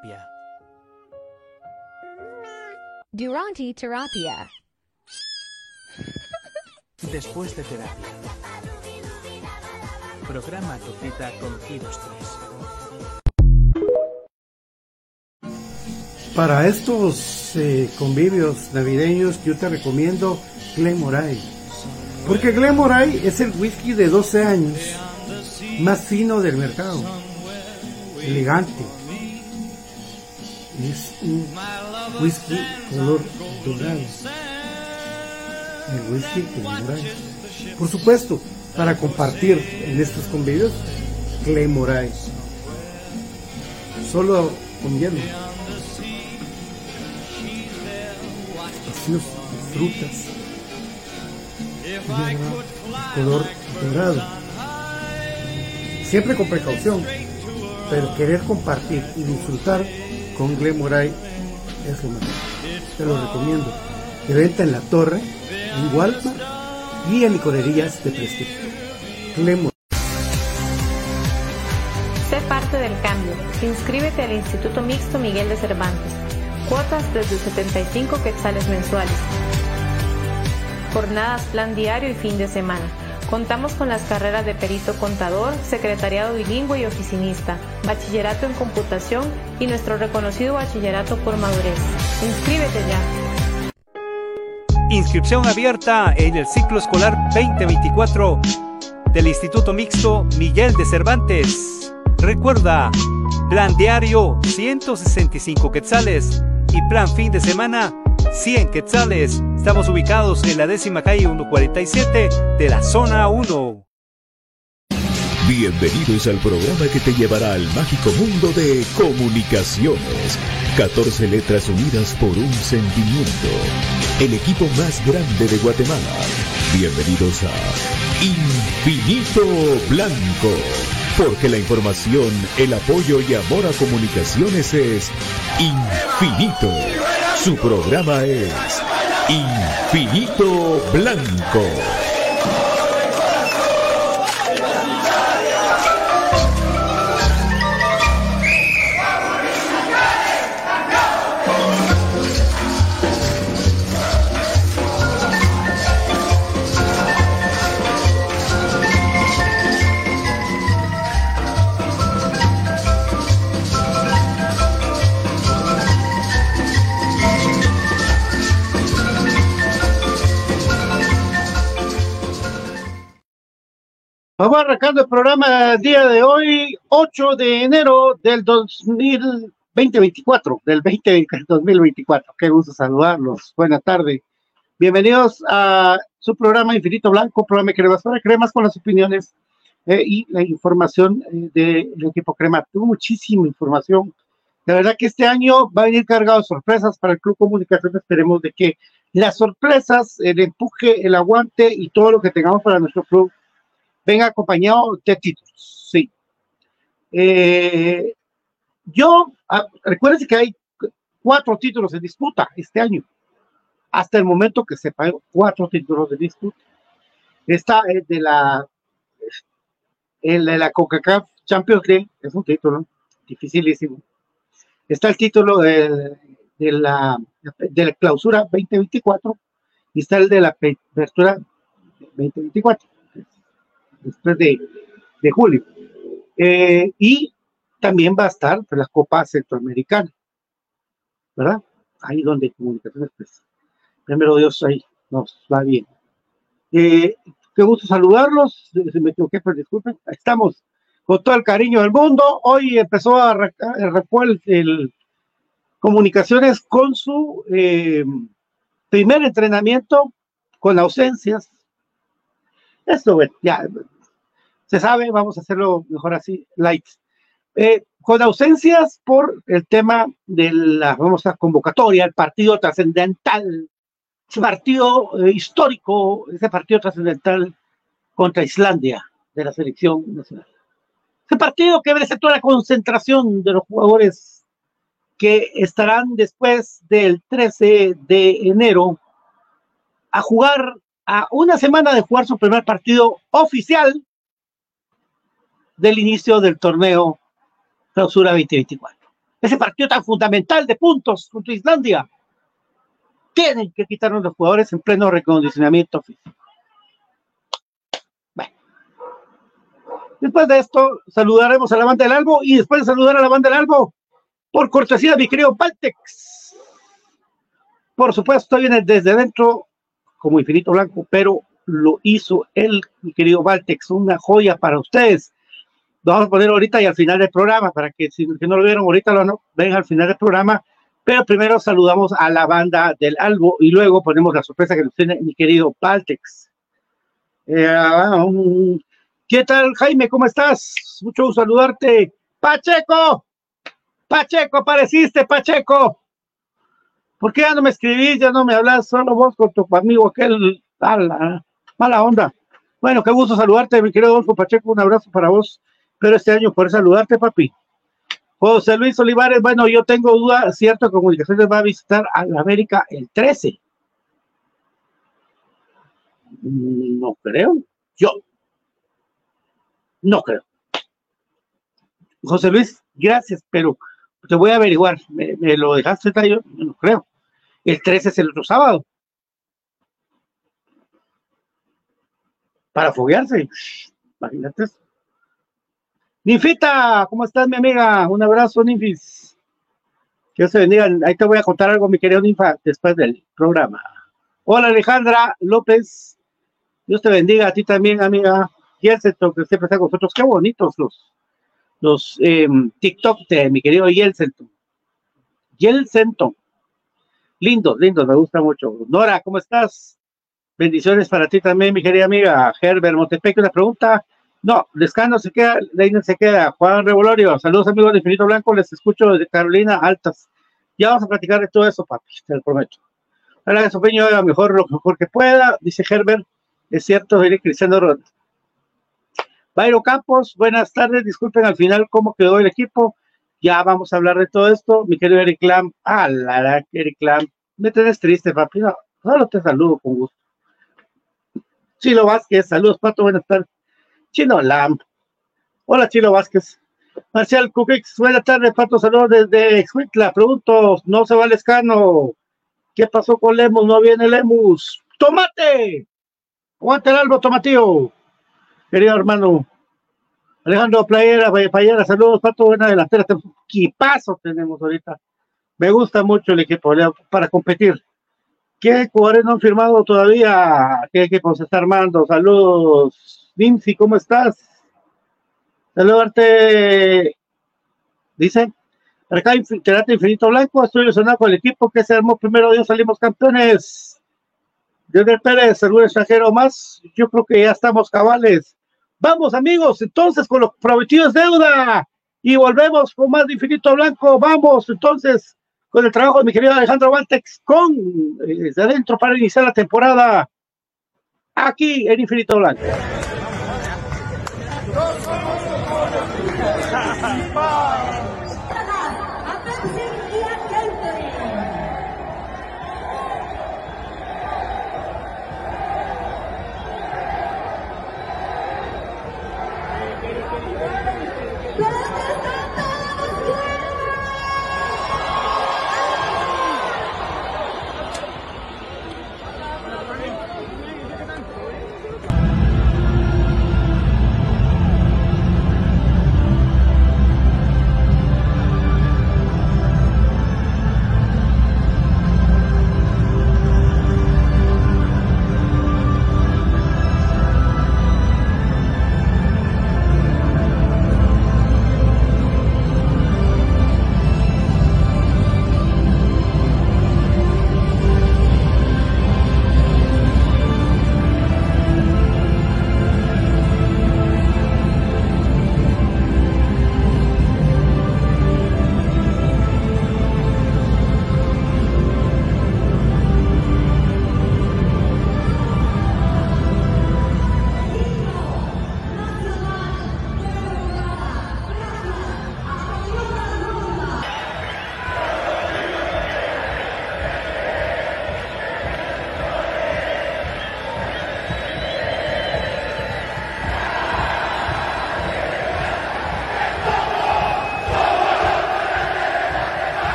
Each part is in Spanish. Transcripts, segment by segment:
Terapia. Durante terapia. Después de terapia. Programa tu cita con Giros 3. Para estos eh, convivios navideños yo te recomiendo Glenmoray. Porque Glenmoray es el whisky de 12 años más fino del mercado. Elegante, es un whisky color dorado. El whisky color dorado. Por supuesto, para compartir en estos convivios, Clay Moraes. Solo con hielo. Vacíos de frutas. color dorado. Siempre con precaución, pero querer compartir y disfrutar con Glemoray es lo mejor. Te lo recomiendo. De venta en la torre, en Walmart y en licorerías de prestigio. Glemoray. Sé parte del cambio. Inscríbete al Instituto Mixto Miguel de Cervantes. Cuotas desde 75 quetzales mensuales. Jornadas, plan diario y fin de semana Contamos con las carreras de perito contador, secretariado bilingüe y oficinista, bachillerato en computación y nuestro reconocido bachillerato por madurez. Inscríbete ya. Inscripción abierta en el ciclo escolar 2024 del Instituto Mixto Miguel de Cervantes. Recuerda, plan diario 165 quetzales y plan fin de semana 100 quetzales. Estamos ubicados en la décima calle 147 de la zona 1. Bienvenidos al programa que te llevará al mágico mundo de comunicaciones. 14 letras unidas por un sentimiento. El equipo más grande de Guatemala. Bienvenidos a Infinito Blanco. Porque la información, el apoyo y amor a comunicaciones es infinito. Su programa es Infinito Blanco. Vamos arrancando el programa día de hoy, 8 de enero del 2024, del 20, 2024. Qué gusto saludarlos. Buenas tardes. Bienvenidos a su programa Infinito Blanco, programa Cremas para Cremas con las opiniones eh, y la información eh, del equipo Crema. Tuvo muchísima información. La verdad que este año va a venir cargado de sorpresas para el Club Comunicación. Esperemos de que las sorpresas, el empuje, el aguante y todo lo que tengamos para nuestro club venga acompañado de títulos. Sí. Eh, yo, recuérdense que hay cuatro títulos en disputa este año. Hasta el momento que se pagó cuatro títulos de disputa. Está el de la, el de la Coca-Cola Champions League, es un título dificilísimo. Está el título de, de, la, de la clausura 2024 y está el de la apertura 2024 después de, de julio. Eh, y también va a estar la Copa Centroamericana, ¿verdad? Ahí donde comunicaciones, pues, primero Dios, ahí nos va bien. Eh, qué gusto saludarlos, me equivoqué, pero disculpen, estamos con todo el cariño del mundo. Hoy empezó a arrancar el, comunicaciones con su eh, primer entrenamiento con ausencias esto, bueno, ya se sabe, vamos a hacerlo mejor así, light. Eh, con ausencias por el tema de la famosa convocatoria, el partido trascendental, ese partido eh, histórico, ese partido trascendental contra Islandia de la selección nacional. Ese partido que merece toda la concentración de los jugadores que estarán después del 13 de enero a jugar a una semana de jugar su primer partido oficial del inicio del torneo Clausura 2024. Ese partido tan fundamental de puntos contra Islandia. Tienen que quitarnos los jugadores en pleno recondicionamiento físico. Después de esto, saludaremos a la banda del Albo y después de saludar a la banda del Albo, por cortesía mi querido Paltex. Por supuesto, viene desde dentro como Infinito Blanco, pero lo hizo el mi querido Valtex, una joya para ustedes. Lo vamos a poner ahorita y al final del programa, para que si no lo vieron ahorita, lo no, ven al final del programa. Pero primero saludamos a la banda del Albo y luego ponemos la sorpresa que nos tiene mi querido Valtex. Eh, ¿Qué tal, Jaime? ¿Cómo estás? Mucho gusto saludarte. Pacheco, Pacheco, apareciste, Pacheco. ¿Por qué ya no me escribís, ya no me hablas, solo vos con tu amigo aquel, ala, mala onda? Bueno, qué gusto saludarte, mi querido Adolfo Pacheco, un abrazo para vos, pero este año por saludarte, papi. José Luis Olivares, bueno, yo tengo duda, cierto, Comunicaciones va a visitar a la América el 13. No creo, yo no creo. José Luis, gracias, pero te voy a averiguar, me, lo dejaste, yo no creo. El 13 es el otro sábado. Para foguearse. Imagínate eso. Ninfita, ¿cómo estás, mi amiga? Un abrazo, Ninfis. Que se bendiga. Ahí te voy a contar algo, mi querido Ninfa, después del programa. Hola, Alejandra López. Dios te bendiga a ti también, amiga. Yelsenton, que siempre está con nosotros. Qué bonitos los, los em, TikTok de mi querido Yelsenton. Yelsenton. Lindo, lindo, me gusta mucho. Nora, ¿cómo estás? Bendiciones para ti también, mi querida amiga. Herbert Montepec, una pregunta. No, Descano se queda, Leiner se queda. Juan Revolorio, saludos amigos de Infinito Blanco, les escucho desde Carolina Altas. Ya vamos a platicar de todo eso, papi, te lo prometo. Ahora que su peño haga mejor lo mejor que pueda, dice Herbert. Es cierto, viene Cristiano Ronaldo. Bairo Campos, buenas tardes. Disculpen al final cómo quedó el equipo. Ya vamos a hablar de todo esto. Mi querido Eric Lam. Ah, la, Eric Lam. Me tenés triste, papi. No, solo te saludo con gusto. Chilo Vázquez, saludos, Pato, buenas tardes. Chino Lam. Hola, Chilo Vázquez. Marcial Cupix, buenas tardes, Pato, saludos desde Exhuitla. Pregunto, no se va el escano. ¿Qué pasó con Lemus? No viene Lemus. ¡Tomate! Aguanta el albo, tomatío. Querido hermano, Alejandro Playera, Payera, saludos, Pato, buena delantera. ¿Qué paso tenemos ahorita? Me gusta mucho el equipo para competir. ¿Qué jugadores no han firmado todavía? ¿Qué equipo se está armando? Saludos. Nimsi, ¿cómo estás? Saludarte, dice, acá Quédate Infinito Blanco, estoy ilusionado con el equipo que se armó primero, Dios salimos campeones. Leonel Pérez, algún extranjero más, yo creo que ya estamos cabales. Vamos amigos, entonces con los prometidos deuda y volvemos con más de Infinito Blanco. Vamos entonces con el trabajo de mi querido Alejandro Valtex con eh, desde adentro para iniciar la temporada aquí en Infinito Blanco.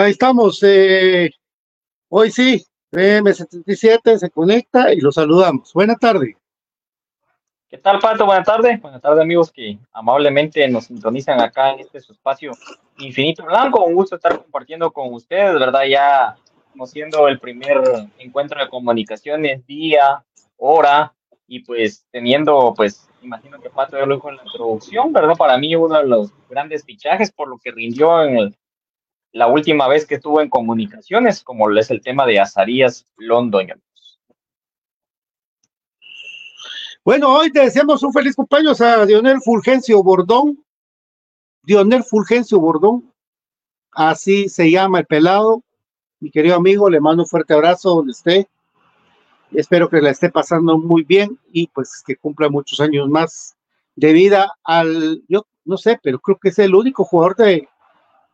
Ahí estamos. Eh, hoy sí, M77 se conecta y lo saludamos. Buenas tardes. ¿Qué tal, Pato? Buenas tardes. Buenas tardes, amigos que amablemente nos sintonizan acá en este espacio Infinito Blanco. Un gusto estar compartiendo con ustedes, ¿verdad? Ya siendo el primer encuentro de comunicaciones, día, hora, y pues teniendo, pues, imagino que Pato ya lo dijo en la introducción, ¿verdad? Para mí uno de los grandes fichajes por lo que rindió en el la última vez que estuvo en comunicaciones, como es el tema de Azarías London. Bueno, hoy te deseamos un feliz cumpleaños a Dionel Fulgencio Bordón. Dionel Fulgencio Bordón, así se llama el pelado. Mi querido amigo, le mando un fuerte abrazo donde esté. espero que la esté pasando muy bien y pues que cumpla muchos años más de vida al, yo no sé, pero creo que es el único jugador de,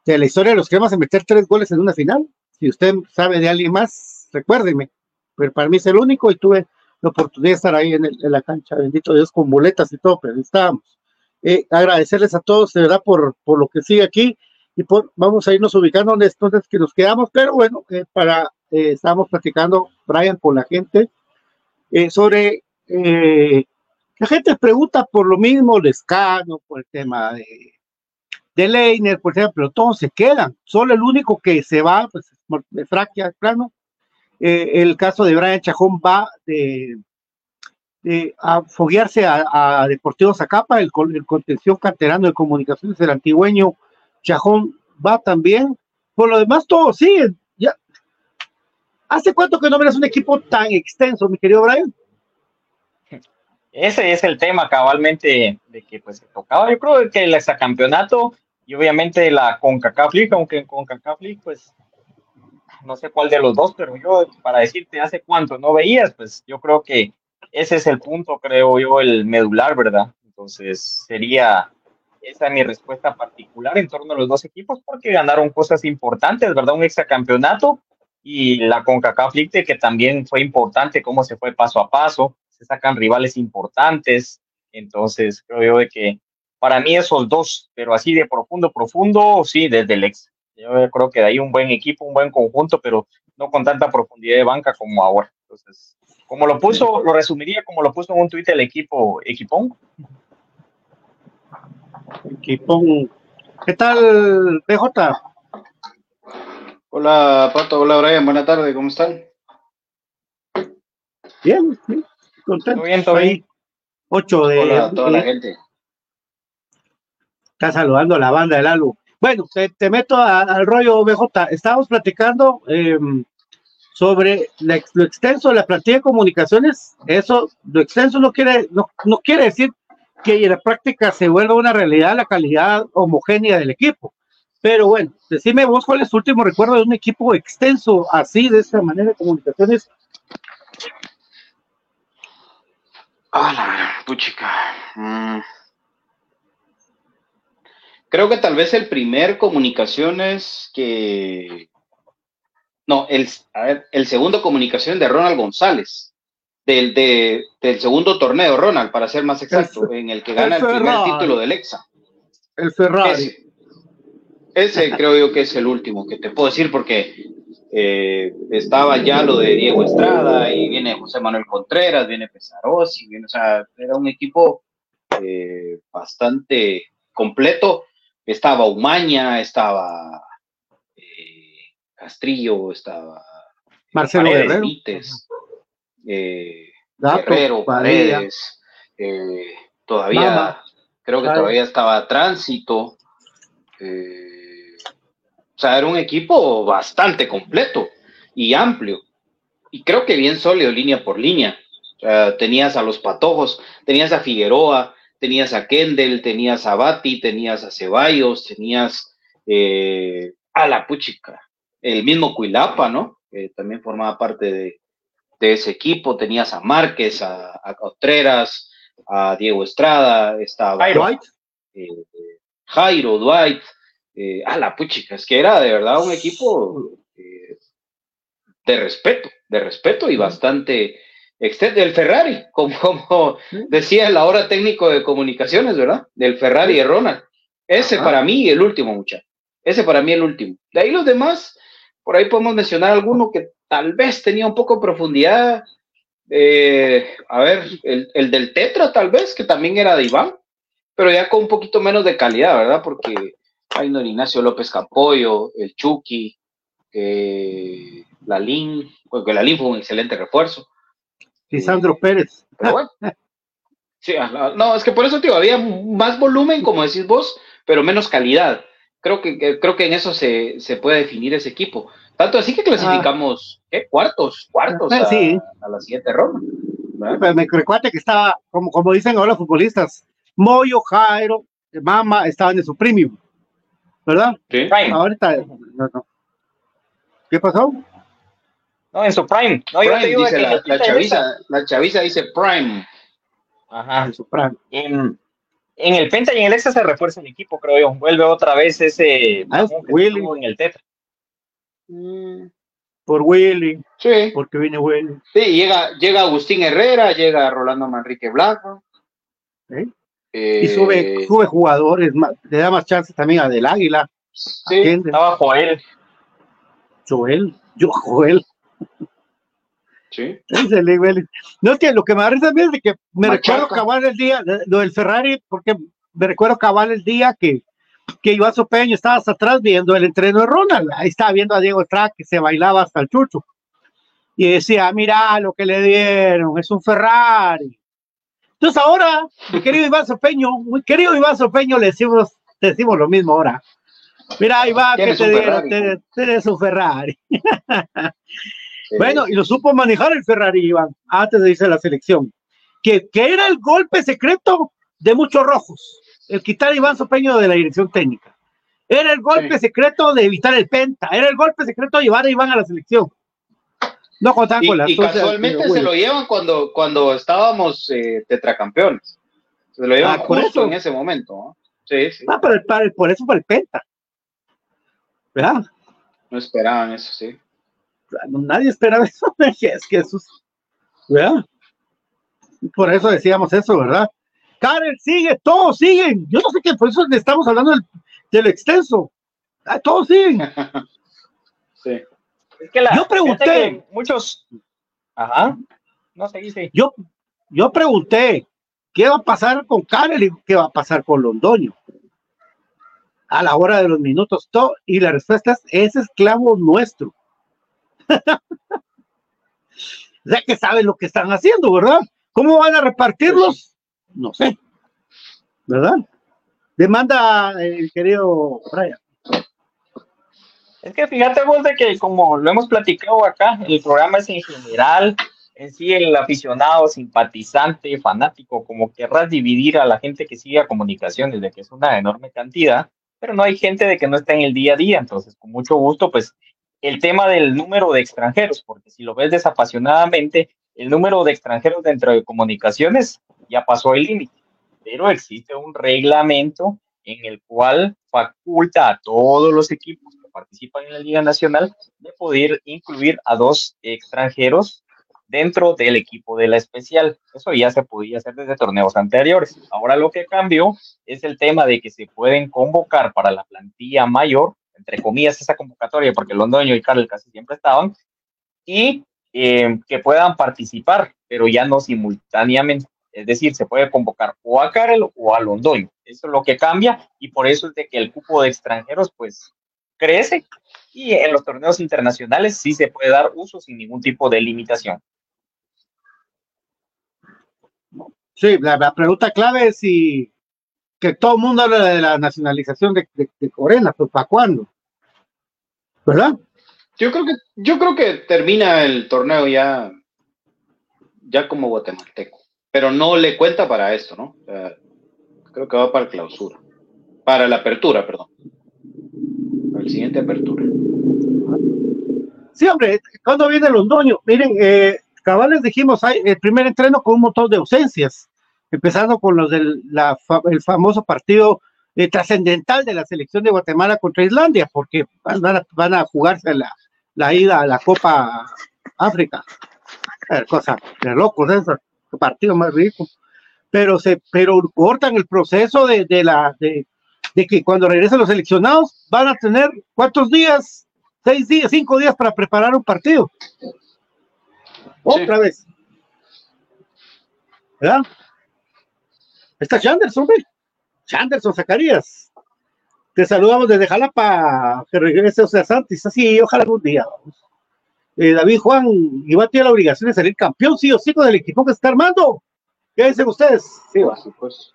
de la historia de los cremas en meter tres goles en una final. Si usted sabe de alguien más, recuérdeme, pero para mí es el único y tuve la oportunidad de estar ahí en, la cancha, bendito Dios, con boletas y todo, pero estábamos. Eh, agradecerles a todos, de verdad, por, por lo que sigue aquí y por, vamos a irnos ubicando entonces que nos quedamos, pero bueno, eh, para, eh, estábamos platicando, Brian, con la gente sobre, la gente pregunta por lo mismo, Lescano, por el tema de, de Leiner, por ejemplo, todos se quedan, solo el único que se va, pues, de fraquia, plano, eh, el caso de Brian Chajón va de, a foguearse a, Deportivo Zacapa, el, el, contención canterano de comunicaciones, el antigüeño Chajón va también. Por lo demás, todo sigue. Ya. ¿Hace cuánto que no verás un equipo tan extenso, mi querido Brian? Ese es el tema cabalmente de que pues se tocaba. Yo creo que el campeonato y obviamente la CONCACAF League, aunque en CONCACAF League pues no sé cuál de los dos, pero yo, para decirte hace cuánto no veías, pues yo creo que ese es el punto, creo yo, el medular, ¿verdad? Entonces sería esa mi respuesta particular en torno a los dos equipos, porque ganaron cosas importantes, ¿verdad? Un campeonato y la CONCACAF League, que también fue importante, cómo se fue paso a paso, se sacan rivales importantes, entonces creo yo de que para mí esos dos, pero así de profundo, profundo, sí, desde el ex. Yo creo que hay un buen equipo, un buen conjunto, pero no con tanta profundidad de banca como ahora. Entonces, como lo puso, lo resumiría como lo puso en un tuit el equipo, Equipón. Equipón. ¿Qué tal, PJ? Hola, Pato. Hola, Brian. Buenas tardes. ¿Cómo están? Bien, bien. Contento. bien, todo bien. 8 de... Hola a toda la gente. Está saludando a la banda del álbum. Bueno, te, meto al rollo BJ. Estábamos platicando em, sobre lo extenso de la plantilla de comunicaciones. Eso, lo extenso no quiere, no, quiere decir que en la práctica se vuelva una realidad la calidad homogénea del equipo. Pero bueno, decime vos cuál es tu último recuerdo de un equipo extenso así, de esta manera de comunicaciones. Ah, la puchica. Mm. Creo que tal vez el primer comunicaciones que. No, el, el segundo comunicación de Ronald González, del, del segundo torneo, Ronald, para ser más exacto, en el que gana el, primer título del EXA. El Ferrari. Ese, creo yo que es el último que te puedo decir porque eh, estaba ya lo de Diego Estrada y viene José Manuel Contreras, viene Pesarosi, viene, o sea, era un equipo eh, bastante completo estaba Umaña, estaba eh, Castrillo, estaba Marcelo Guerrero, eh, Guerrero, Paredes, eh, todavía, creo que todavía estaba Tránsito. o sea, era un equipo bastante completo y amplio. Y creo que bien sólido línea por línea. tenías a los patojos, tenías a Figueroa, tenías a Kendall, tenías a Bati, tenías a Ceballos, tenías eh, a la Puchica, el mismo Cuilapa, ¿no? Que también formaba parte de, ese equipo, tenías a Márquez, a, a Contreras, a Diego Estrada, estaba Jairo, eh, Jairo Dwight, eh, a la Puchica, es que era de verdad un equipo de respeto, de respeto y bastante del Ferrari, como, como decía la hora técnico de comunicaciones, ¿verdad? Del Ferrari de Ronald. Ese para mí el último, muchacho. Ese para mí el último. De ahí los demás, por ahí podemos mencionar alguno que tal vez tenía un poco de profundidad. Eh, a ver, el, del Tetra tal vez, que también era de Iván, pero ya con un poquito menos de calidad, ¿verdad? Porque hay don Ignacio López Capollo, el Chucky, eh, Lalín, porque Lalín fue un excelente refuerzo. Lisandro Pérez. Pero bueno. Sí, no, es que por eso, tío, había más volumen, como decís vos, pero menos calidad. Creo que, creo que en eso se, puede definir ese equipo. Tanto así que clasificamos, ¿qué? Cuartos, cuartos a, a la siguiente ronda. Pero me recuerda que estaba, como, como dicen ahora los futbolistas, Moyo, Jairo, Mama estaban en su premium, ¿verdad? Sí. Ahorita, ¿qué pasó? No, en su prime. No, yo te Prime, digo dice que la, la chaviza, la chaviza dice Prime. Ajá. En su prime. En, en el Penta y en el Exa se refuerza el equipo, creo yo. Vuelve otra vez ese Ah, Willy. en el Tetra. Por Willy, Sí, porque viene Willy. sí, llega, llega Agustín Herrera, llega Rolando Manrique Blanco. ¿eh? eh, Y sube, sube jugadores, le da más chances también a Del Águila, sí, Estaba Joel. Joel, yo Joel. Sí. Vélez. No es que lo que me da risa es de que me Machaca. recuerdo cabal el día, lo del Ferrari, porque me recuerdo cabal el día que, que Iván Sopeño estaba hasta atrás viendo el entreno de Ronald. Ahí estaba viendo a Diego Estrada que se bailaba hasta el chucho. Y decía, mira lo que le dieron, es un Ferrari. Entonces ahora, mi querido Iván Sopeño, muy querido Iván Sopeño, le decimos, le decimos lo mismo ahora. Mira, Iván, que te dieron, tienes un Ferrari. Bueno, y lo supo manejar el Ferrari, Iván, antes de irse a la selección. Que, que era el golpe secreto de muchos rojos, el quitar a Iván Sopeño de la dirección técnica. Era el golpe Sí. secreto de evitar el penta, era el golpe secreto de llevar a Iván a la selección. No contaban Y, con las y casualmente pero se lo llevan cuando, cuando estábamos eh, tetracampeones. Se lo llevan Ah, por justo eso. en ese momento. ¿no? Sí, sí. Ah, para el- para el- por eso para el penta. ¿Verdad? No esperaban eso, sí. Nadie esperaba eso. es que eso es- ¿verdad? Por eso decíamos eso, ¿verdad? Karel sigue, todos siguen. Yo no sé qué, por eso le estamos hablando del, del extenso. Ah, todos siguen. sí. Es que la, Yo pregunté. que Muchos. Ajá. No sé, dice. Yo, yo pregunté, ¿qué va a pasar con Karel y qué va a pasar con Londoño? A la hora de los minutos, todo, y la respuesta es, es esclavo nuestro. o que saben lo que están haciendo, ¿verdad? ¿Cómo van a repartirlos? No sé. ¿Verdad? Demanda el querido Brian. Es que fíjate vos de que como lo hemos platicado acá, el programa es en general, en sí el aficionado, simpatizante, fanático, como querrás dividir a la gente que sigue a comunicaciones, de que es una enorme cantidad, pero no hay gente de que no está en el día a día, entonces con mucho gusto, pues el tema del número de extranjeros, porque si lo ves desapasionadamente, el número de extranjeros dentro de comunicaciones ya pasó el límite, pero existe un reglamento en el cual faculta a todos los equipos que participan en la Liga Nacional de poder incluir a dos extranjeros dentro del equipo de la especial. Eso ya se podía hacer desde torneos anteriores. Ahora lo que cambió es el tema de que se pueden convocar para la plantilla mayor, entre comillas esa convocatoria, porque Londoño y Carl casi siempre estaban, y eh, que puedan participar, pero ya no simultáneamente. Es decir, se puede convocar o a Karel o a Londoño. Eso es lo que cambia y por eso es de que el cupo de extranjeros pues crece y en los torneos internacionales sí se puede dar uso sin ningún tipo de limitación. Sí, la pregunta clave es si que todo el mundo habla de la nacionalización de, de, de Corena, pues ¿para cuándo? ¿Verdad? Yo creo que, yo creo que termina el torneo ya, ya como guatemalteco. Pero no le cuenta para esto, ¿no? Creo que va para clausura. Para la apertura, perdón. Para el siguiente apertura. Sí, hombre, cuando viene Londoño? Miren, eh, cabales dijimos, hay el primer entreno con un montón de ausencias, empezando con los del la, el famoso partido eh, trascendental de la selección de Guatemala contra Islandia, porque van a, van a jugarse la, la ida a la Copa África. Cosa de locos, eso, qué partido más rico. Pero se, pero cortan el proceso de, de la de, de que cuando regresen los seleccionados van a tener cuántos días seis días, cinco días para preparar un partido. Otra vez. ¿Verdad? Está Chanderson, hombre. Chanderson Zacarías. Te saludamos desde Jalapa, que regrese Oscar Santis. Así, ojalá algún día. Eh, David Juan, Iván tiene la obligación de salir campeón, sí o sí, con el equipo que está armando. ¿Qué dicen ustedes? Sí, por supuesto.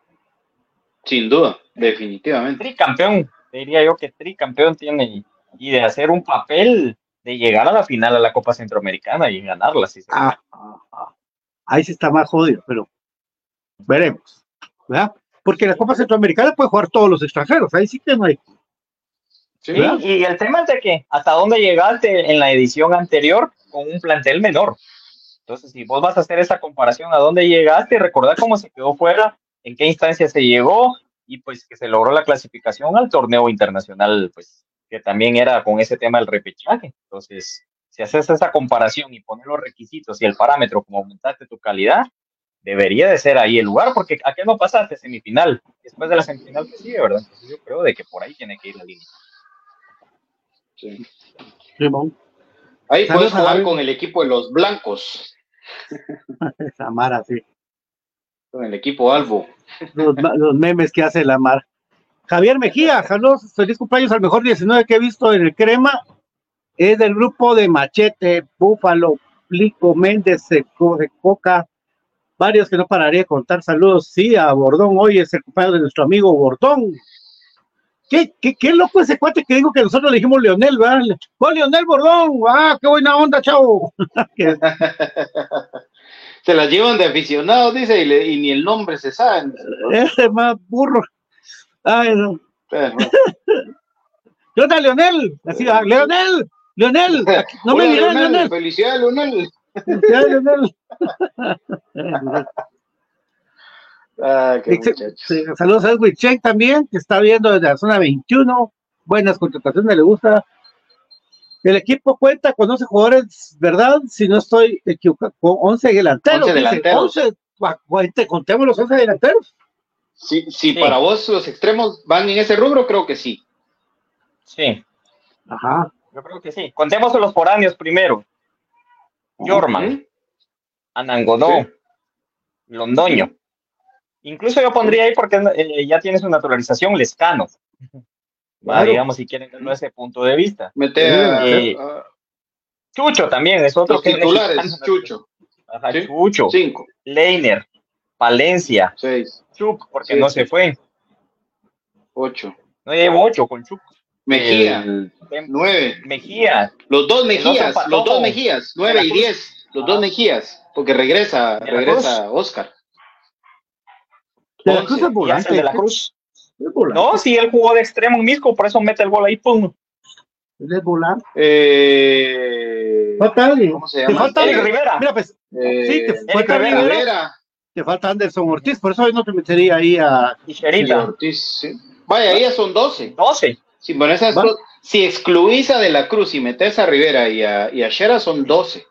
Sin duda, definitivamente. Tricampeón, diría yo que tricampeón tiene y de hacer un papel de llegar a la final a la Copa Centroamericana y ganarla. Si se Ah, ah, ah. Ahí sí está más jodido, pero veremos. ¿Verdad? Porque la Copa Centroamericana puede jugar todos los extranjeros, ahí sí que no hay. Sí, y el tema es de que hasta dónde llegaste en la edición anterior con un plantel menor. Entonces, si vos vas a hacer esa comparación a dónde llegaste, recordar cómo se quedó fuera, en qué instancia se llegó y pues que se logró la clasificación al torneo internacional, pues que también era con ese tema del repechaje. Entonces, si haces esa comparación y pones los requisitos y el parámetro como aumentaste tu calidad, debería de ser ahí el lugar, porque ¿a qué no pasaste semifinal? Después de la semifinal que sigue, ¿verdad? Entonces yo creo de que por ahí tiene que ir la línea. Sí. Ahí puedes jugar con el equipo de los blancos. Esa Mara, sí. Con el equipo Albo. Los, los memes que hace la Mara. Javier Mejía, saludos, feliz cumpleaños al mejor 19 que he visto en el Crema. Es del grupo de Machete, Búfalo, Plico, Méndez, Seco, de Coca, varios que no pararé de contar. Saludos, sí, a Bordón. Hoy es el cumpleaños de nuestro amigo Bordón. ¿Qué, qué, qué loco ese cuate que dijo que nosotros le dijimos Leonel, ¿verdad? ¡Oh, Leonel Bordón! ¡Ah, qué buena onda, chavo! se las llevan de aficionados, dice, y, le, y, ni el nombre se sabe. Ese más burro. Ay, no. ¿Qué onda, Leonel? Así, ah, Leonel, Leonel, no me digas, Leonel, Leonel. Felicidades, Leonel. Ah, qué muchachos. Saludos a Edwin Check también, que está viendo desde la zona 21. Buenas contrataciones, le gusta. El equipo cuenta con 11 jugadores, ¿verdad? Si no estoy equivocado, con 11 delanteros. 11 dice, delanteros. 11, gua- cuente- contemos los 11 delanteros. Si, si Sí. para vos los extremos van en ese rubro, creo que sí. Sí, Ajá. yo creo que sí. Contemos a los foráneos primero. Jorman, Ujú. Anangodó, Sí. Londoño. Incluso yo pondría ahí porque eh, ya tiene su naturalización Lescano. Va, Claro. digamos, si quieren verlo desde ese punto de vista. Mete a, Eh, a- Chucho también es otro los que es titulares, mexicano. Chucho. Ajá, Sí. Chucho, Cinco, Leiner, Palencia, seis, Chuk, porque Sí. no se fue. ocho. No llevo ocho con Chuk. Mejía, El- nueve. Mejía, Los dos Mejías, los dos Mejías, nueve y diez. Los dos Mejías, porque regresa, regresa Oscar. De la. Cruz es volante. el de la Cruz. No, sí, él jugó de extremo en Misco, por eso mete el gol ahí, pum. Él es volante. Eh, Falta alguien. ¿Cómo se Te llama? falta Eric alguien. Rivera. Mira, pues, eh, sí, te Eric falta Rivera. Rivera, te falta Anderson Ortiz, por eso hoy no te metería ahí a. Y Ortiz, sí. Vaya, ahí ya son doce. 12. Si, pones esas si excluís a De la Cruz y metes a Rivera y a, y a Shera, son doce.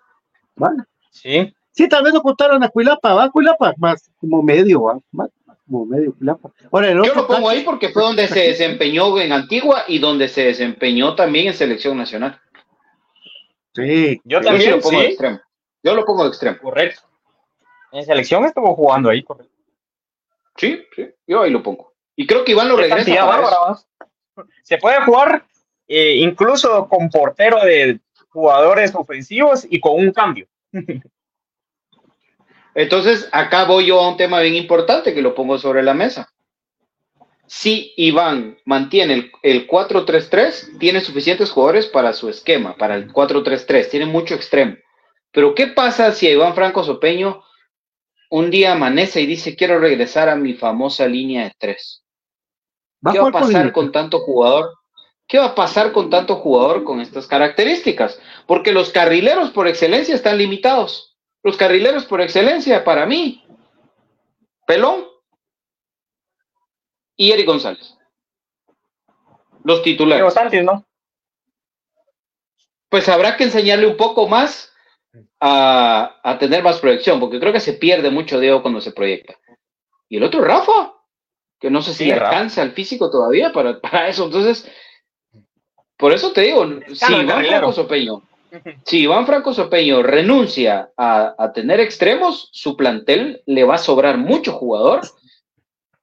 ¿vale? Sí. Sí, tal vez no contaron a Cuilapa, ¿va? Cuilapa, más como medio, ¿va? Más como medio Cuilapa. Ahora, el Yo lo pongo ahí porque fue donde se desempeñó en Antigua y donde se desempeñó también en selección nacional. Sí, Yo Yo sí también, lo pongo de sí. extremo. Yo lo pongo de extremo. Correcto. En selección estuvo jugando ahí, correcto. Sí, sí, yo ahí lo pongo. Y creo que Iván lo regresa cantidad para eso. Se puede jugar eh, incluso con portero de jugadores ofensivos y con un cambio. Entonces, acá voy yo a un tema bien importante que lo pongo sobre la mesa. Si Iván mantiene el, el 4-3-3, tiene suficientes jugadores para su esquema, para el 4-3-3, tiene mucho extremo. Pero, ¿qué pasa si Iván Franco Sopeño un día amanece y dice, quiero regresar a mi famosa línea de tres? Va a ¿Qué va a con pasar con tanto jugador? ¿Qué va a pasar con tanto jugador con estas características? Porque los carrileros por excelencia están limitados. Los carrileros por excelencia, para mí, Pelón y Eric González. Los Diego titulares. Pues habrá que enseñarle un poco más a, a tener más proyección, porque creo que se pierde mucho Diego cuando se proyecta. Y el otro, Rafa, que no sé si Sí, le alcanza el físico todavía para, para eso. Entonces, por eso te digo, si Iván. Franco Sopeño, si Iván Franco Sopeño renuncia a, a tener extremos, su plantel le va a sobrar mucho jugador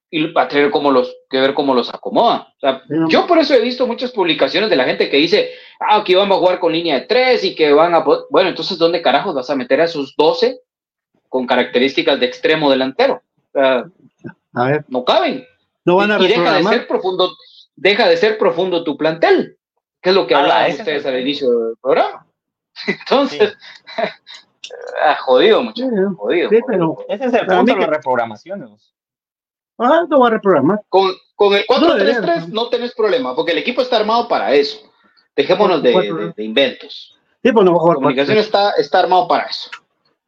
y va a tener cómo los, que ver cómo los acomoda. O sea, Pero- yo por eso he visto muchas publicaciones de la gente que dice, ah, que Iván va a jugar con línea de tres y que van a... po-". Bueno, entonces, ¿dónde carajos vas a meter a esos 12 con características de extremo delantero? O sea, A ver, no caben. no van a y deja de reprogramar. ser profundo, deja de ser profundo tu plantel, que es lo que Ah, hablaban ustedes el- al inicio del programa. Entonces, ah, jodido, muchachos, jodido. Sí, jodido. pero Ese es el punto de las reprogramaciones. Ah, no va a reprogramar. Con, con el 4-3-3 debería, no tenés problema, porque el equipo está armado para eso. Dejémonos de, de- de inventos. Sí, pues no va a jugar. Comunicación está, está armado para eso.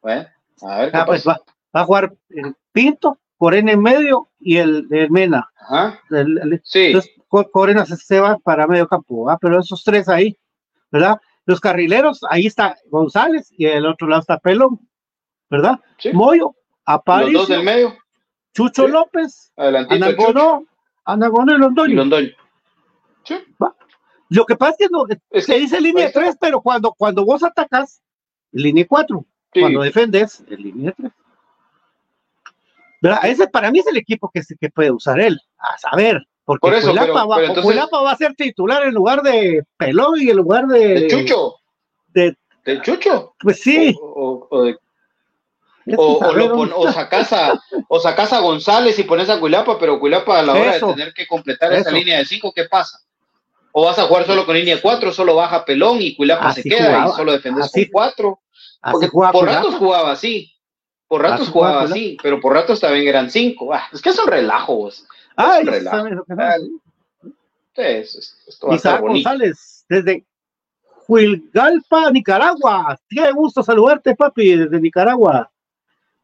Bueno, a ver qué Ah, pues pasa. va, va a jugar el Pinto, Corena en medio y el, el Mena. Ajá. El- el- Sí. Entonces, Co- Corena se, se va para medio campo, ¿ah? pero esos tres ahí, ¿verdad? Los carrileros, ahí está González y el otro lado está Pelón, ¿verdad? Sí. Moyo, Los Aparicio, dos del medio. Chucho Sí. López, Anagonó, Anagonó y Londoño. y Londoño. Sí. Lo que pasa es que no, Es que- dice línea ahí está. 3, pero cuando, cuando vos atacas, línea 4. Sí. Cuando defendes, en línea 3. ¿Verdad? Ese para mí es el equipo que, que puede usar él. A saber. Porque Por eso, Cuilapa, pero- va, pero entonces- va a ser titular en lugar de Pelón y en lugar de. ¿De Chucho? de- ¿De Chucho? pues sí. O, o- de- lo pon- sacás a, o sacás a González y pones a Cuilapa, pero Cuilapa a la hora Eso. de tener que completar esa línea de 5, ¿qué pasa? O vas a jugar solo con línea 4, solo baja Pelón y Cuilapa Así se queda jugaba, y solo defendes así- con 4. así Porque por ratos jugaba así. Por ratos Así jugaba así, pero por ratos también eran 5. es que es un relajo, vos. Ay, es un relajo. ¿sabes lo que Ah, es- es- Isaac. González, desde Huilgalpa, Nicaragua. Qué gusto saludarte, papi, desde Nicaragua.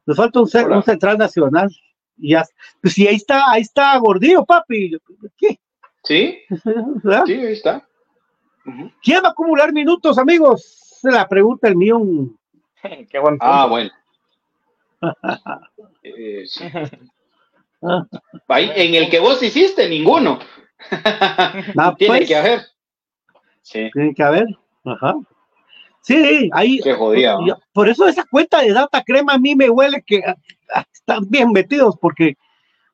Nos falta un, central nacional. Y ya, pues sí, ahí está, ahí está Gordillo, papi. ¿Qué? Sí, ¿Verdad? sí, ahí está. ¿Quién va a acumular minutos, amigos? Se la pregunta el millón. Qué buen punto. Ah, bueno. Eh, sí. Ahí, en el que vos hiciste, ninguno. Ah, Tiene pues, que haber. Sí. Tiene que haber. Ajá. Sí, ahí. Qué jodida. Por eso esa cuenta de Data Crema a mí me huele que ah, ah, están bien metidos porque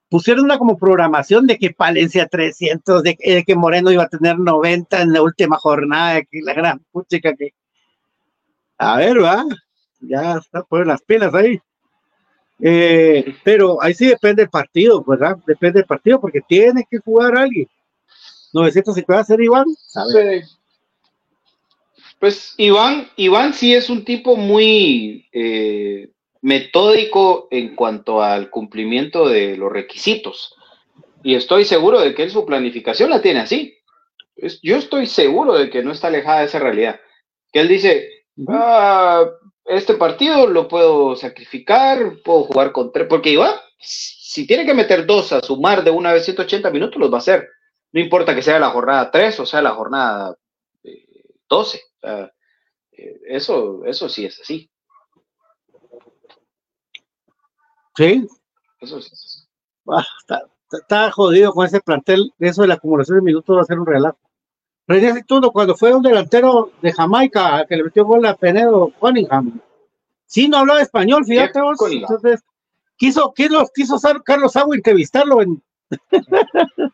pusieron una como programación de que Palencia 300, de, que- de que Moreno iba a tener 90 en la última jornada, de que la gran puchica que... A ver, va, ya está por las pilas ahí. Eh, pero ahí sí depende del partido, ¿verdad? Depende del partido porque tiene que jugar alguien. 950 ser Iván. Pues Iván, Iván sí es un tipo muy eh, metódico en cuanto al cumplimiento de los requisitos. Y estoy seguro de que él su planificación la tiene así. Yo estoy seguro de que no está alejada de esa realidad. Que él dice, "Ah, este partido lo puedo sacrificar, puedo jugar con tres, porque Iván, si tiene que meter dos a sumar de una vez 180 minutos, los va a hacer. No importa que sea la jornada 3 o sea la jornada eh, 12. o sea, eh, eso, eso sí es así. Sí, Eso sí es así. Ah, está jodido con ese plantel. Eso de la acumulación de minutos va a ser un relajo. René Situno, cuando fue un delantero de Jamaica que le metió gol a Penedo Cunningham, sí no hablaba español, fíjate ¿Qué vos. Entonces, quiso, quiso, quiso Carlos Agua entrevistarlo en.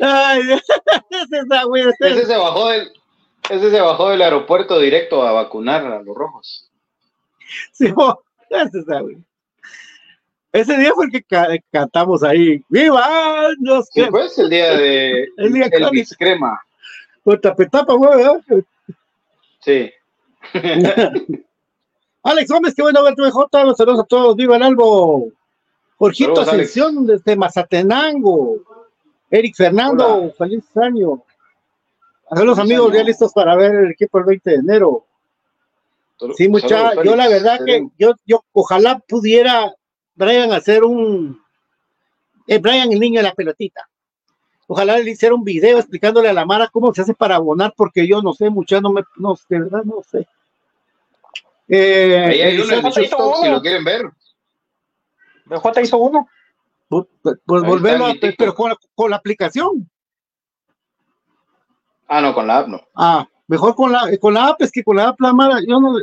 Ay, ese es Agüe, ese- ese se bajó del, ese se bajó del aeropuerto directo a vacunar a los rojos. sí, oh, ese es Agüe. Ese día fue el que ca- cantamos ahí. ¡Viva! Nos Sí, pues el día de El día Elvis Crema. Con tapetapa, güey. Sí. Alex Gómez, qué bueno verte, BJ. Los saludos a todos. Viva el Albo. Jorgito Saludos, Alex. Ascensión desde Mazatenango. Eric Fernando, Hola. feliz año. A los amigos ya listos para ver el equipo el 20 de enero. Sí, mucha, Saludos, yo la verdad que yo, yo ojalá pudiera Brian hacer un eh, Brian el niño de la pelotita. Ojalá le hiciera un video explicándole a la Mara cómo se hace para abonar, porque yo no sé, mucha no me, no, de verdad no sé. Eh, Ahí hay uno en Eliseo TikTok, si lo quieren ver. BJ hizo uno. Pues, pues a TikTok. pero con la, con la aplicación. Ah, no, con la app no. Ah, mejor con la, con la app es que con la app la Mara, yo no.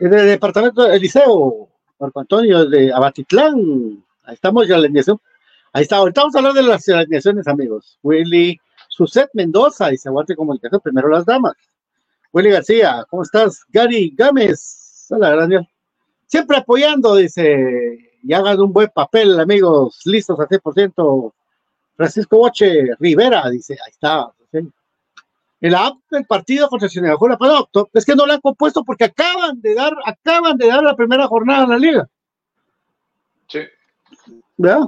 El departamento de Eliseo, Marco Antonio, de Abatitlán, ahí estamos ya la alineación. Ahí está, ahorita vamos a hablar de las alineaciones, amigos. Willy Suset Mendoza, dice Aguante Comunicación, primero las damas. Willy García, ¿cómo estás? Gary Gámez, hola, gracias. Siempre apoyando, dice, y hagan un buen papel, amigos, listos al 100%. Francisco Boche Rivera, dice, ahí está. sí. En la app del partido contra Sinaloa. Pero no, es que no la han compuesto porque acaban de dar, acaban de dar la primera jornada en la liga. Sí. ¿Verdad?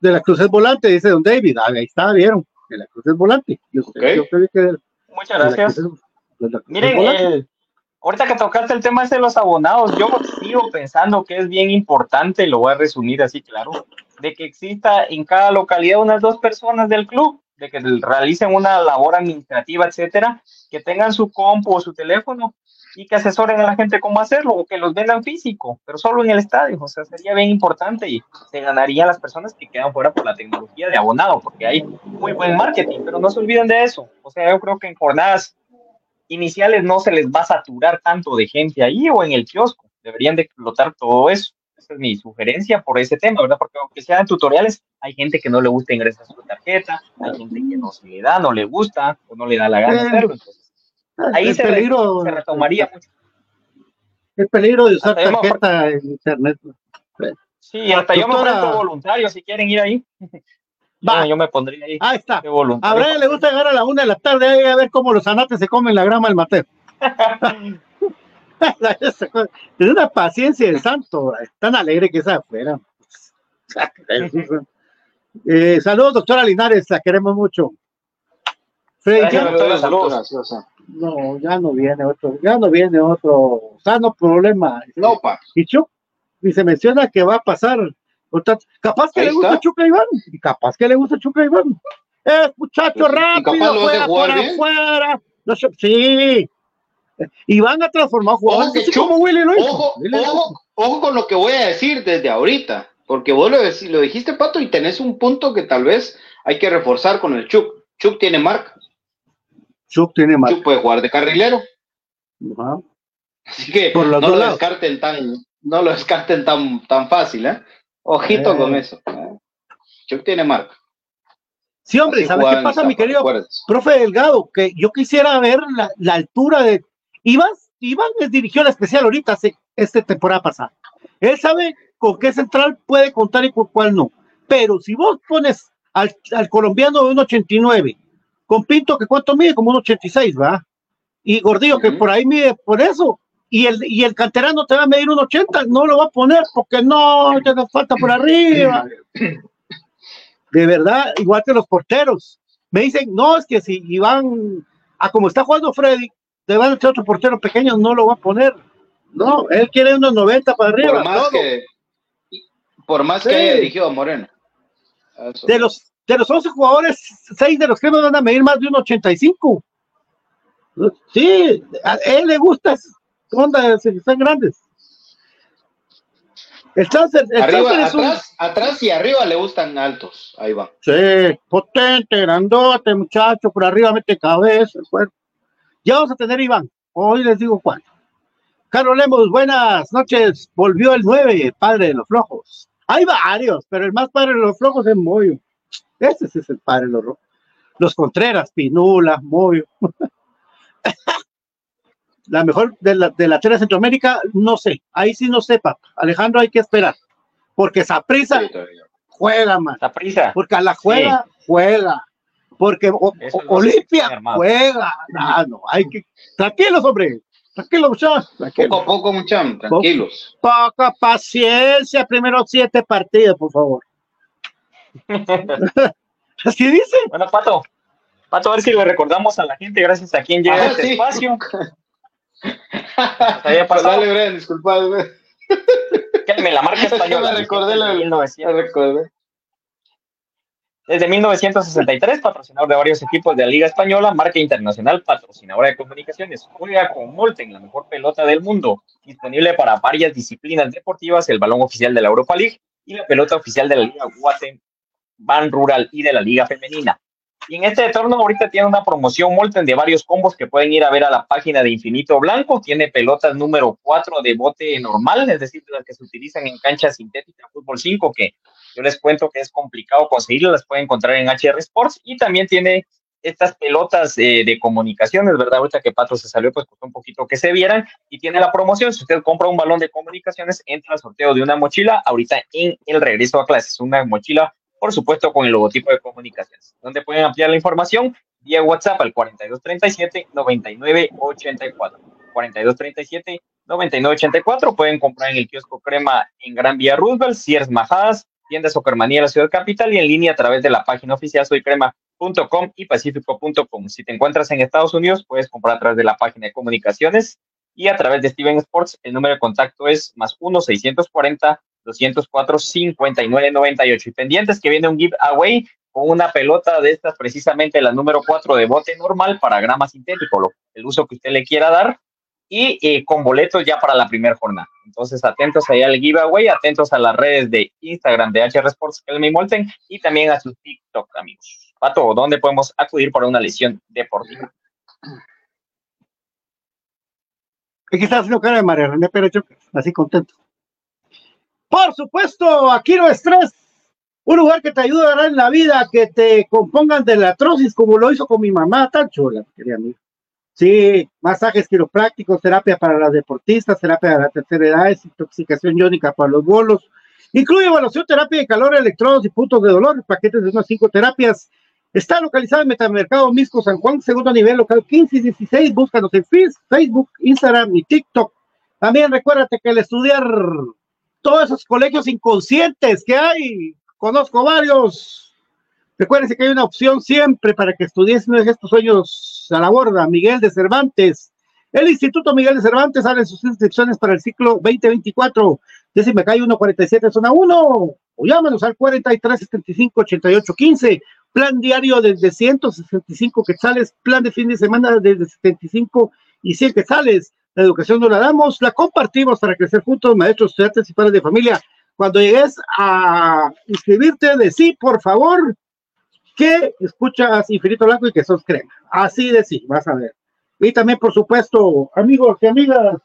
De la Cruz es volante, dice Don David. Ah, ahí está, vieron. De la Cruz es volante. Yo, que Muchas gracias. Es- Miren, el- ahorita que tocaste el tema ese de los abonados, yo sigo pensando que es bien importante, lo voy a resumir así claro, de que exista en cada localidad unas dos personas del club, de que realicen una labor administrativa, etcétera, que tengan su compu o su teléfono y que asesoren a la gente cómo hacerlo o que los vendan físico, pero solo en el estadio, o sea, sería bien importante y se ganarían las personas que quedan fuera por la tecnología de abonado, porque hay muy buen marketing, pero no se olviden de eso, o sea, yo creo que en jornadas iniciales no se les va a saturar tanto de gente ahí o en el kiosco. Deberían de explotar todo eso. Esa es mi sugerencia por ese tema, ¿verdad? Porque aunque sean tutoriales, hay gente que no le gusta ingresar su tarjeta, hay gente que no se le da, no le gusta o no le da la gana hacerlo. Entonces, ahí el se, re- peligro, se retomaría mucho. el peligro de usar Hasta me tarjeta en internet. Sí, hasta yo me Doctora- ofrezco voluntario si quieren ir ahí. Va. Yo, yo me pondría ahí Ahí está. A. Brian le gusta llegar a la una de la tarde ahí a ver cómo los anates se comen la grama del mateo. es una paciencia del santo, tan alegre que es afuera. Eh, saludos, doctora Linares, la queremos mucho. Freddy, Gracias, ya- doctora, saludos. Gracias. no, ya no viene otro, ya no viene otro sano problema. No, pa. Y Chuck, y se menciona que va a pasar. capaz que Ahí le gusta está. Chuca Iván, y capaz que le gusta Chuca Iván. Eh, muchacho, Pues, rápido, fuera, fuera, fuera. No sí. Y van a transformar jugadores Ojo como. Ojo, con lo que voy a decir desde ahorita, porque vos lo, dijiste, Pato, y tenés un punto que tal vez hay que reforzar con el Chuck. Chuck tiene marca, Chuck tiene más. Chuck puede jugar de carrilero, así que Por no lo lados. descarten tan, no lo descarten tan, tan fácil, ¿eh? Ojito Eh. con eso. ¿eh? Chuck tiene marca. Sí, hombre, Así ¿sabes qué pasa, mi querido profe Delgado? Que yo quisiera ver la, la altura de. Iván, Iván es dirigió la especial ahorita, hace, esta temporada pasada. Él sabe con qué central puede contar y con cuál no. Pero si vos pones al, al colombiano de un 89, con Pinto, que cuánto mide, como un 86, ¿va? Y Gordillo, que Ujú. por ahí mide por eso. Y el, y el canterano te va a medir un 80, no lo va a poner porque no, te falta por arriba. De verdad, igual que los porteros. Me dicen, no, es que si Iván, a como está jugando Freddy, te van a otro portero pequeño, no lo va a poner. No, él quiere unos 90 para arriba. Por más todo. que, por más Sí. que haya dirigido a Moreno. Eso. De los, de los 11 jugadores, 6 de los que no van a medir más de un 85. Sí, a él le gusta, onda, se- están grandes. El Chance, el Arriba, Chance es un- atrás, atrás y arriba le gustan altos. Ahí va. Sí, potente, grandote, muchacho, por arriba mete cabeza, el cuerpo. Ya vamos a tener Iván. Hoy les digo cuándo. Carlos Lemos, buenas noches. Volvió el 9, padre de los flojos. Hay varios, pero el más padre de los flojos es Moyo. Ese es el padre de los rojos. Los Contreras, Pinula, Moyo. la mejor de la, de la de Centroamérica, no sé. Ahí sí no sepa. Alejandro, hay que esperar. Porque Saprisa Sí, juega más. La prisa. Porque a la juega, juega. Porque o- o- Olimpia juega. Ah, no, hay que. Tranquilos, hombre. Tranquilos, muchachos. Poco Tranquilos. a poco, muchachos, tranquilos. Poca paciencia. Primero siete partidos, por favor. Así dice. Bueno, Pato, Pato, a ver si le recordamos a la gente gracias a quien llega a Ajá, este sí. espacio. Pues pasado. dale, Brian, disculpa. güey. Quédeme la marca Es que española. me recordé la- Desde 1900. Ya recordé. Desde 1963, patrocinador de varios equipos de la Liga Española, marca internacional, patrocinadora de comunicaciones. Juega con Molten, la mejor pelota del mundo. Disponible para varias disciplinas deportivas, el balón oficial de la Europa League y la pelota oficial de la Liga Guatem Ban Rural y de la Liga Femenina. Y en este torno ahorita tiene una promoción Molten de varios combos que pueden ir a ver a la página de Infinito Blanco. Tiene pelotas número 4 de bote normal, es decir, las que se utilizan en cancha sintética fútbol 5, que yo les cuento que es complicado conseguirlas, las pueden encontrar en HR Sports. Y también tiene estas pelotas eh, de comunicaciones, ¿verdad? Ahorita que Pato se salió, pues costó un poquito que se vieran. Y tiene la promoción, si usted compra un balón de comunicaciones, entra al sorteo de una mochila ahorita en el regreso a clases. Una mochila por supuesto con el logotipo de comunicaciones, donde pueden ampliar la información vía WhatsApp al 4237-9984. 4237-9984. Pueden comprar en el kiosco Crema en Gran Vía Roosevelt, Sears Majadas, tiendas Socarmanía de la Ciudad Capital y en línea a través de la página oficial soycrema.com y pacífico.com. Si te encuentras en Estados Unidos, puedes comprar a través de la página de comunicaciones y a través de Steven Sports. El número de contacto es más 1-640 204 5998 y pendientes que viene un giveaway con una pelota de estas precisamente la número 4 de bote normal para grama sintético, el uso que usted le quiera dar y eh, con boletos ya para la primera jornada. Entonces, atentos ahí al giveaway, atentos a las redes de Instagram de HR Sports Kelmy Molten y también a su TikTok, amigos. Pato, ¿dónde podemos acudir para una lesión deportiva? Aquí está haciendo cara de María René Pérez, así contento. Por supuesto, aquí no estrés. Un lugar que te ayudará en la vida, que te compongan de la atrocis, como lo hizo con mi mamá, tan chula, querida amiga. Sí, masajes quiroprácticos, terapia para las deportistas, terapia de la tercera edad, intoxicación iónica para los bolos. Incluye evaluación, terapia de calor, electrodos y puntos de dolor, paquetes de unas cinco terapias. Está localizado en Metamercado Misco San Juan, segundo nivel local 15 y 16. Búscanos en Facebook, Instagram y TikTok. También recuérdate que el estudiar todos esos colegios inconscientes que hay, conozco varios, Recuérdense que hay una opción siempre para que estudies no estos sueños a la borda. Miguel de Cervantes. El Instituto Miguel de Cervantes abre sus inscripciones para el ciclo 2024. Décime cae 147 zona 1 o llámanos al 43 75 88 15. Plan diario desde 165 quetzales, plan de fin de semana desde 75 y 100 quetzales. La educación no la damos, la compartimos para crecer juntos, maestros, estudiantes y padres de familia. Cuando llegues a inscribirte, de por favor, que escuchas Infinito Blanco y que sos crema. Así de sí, vas a ver. Y también, por supuesto, amigos y amigas,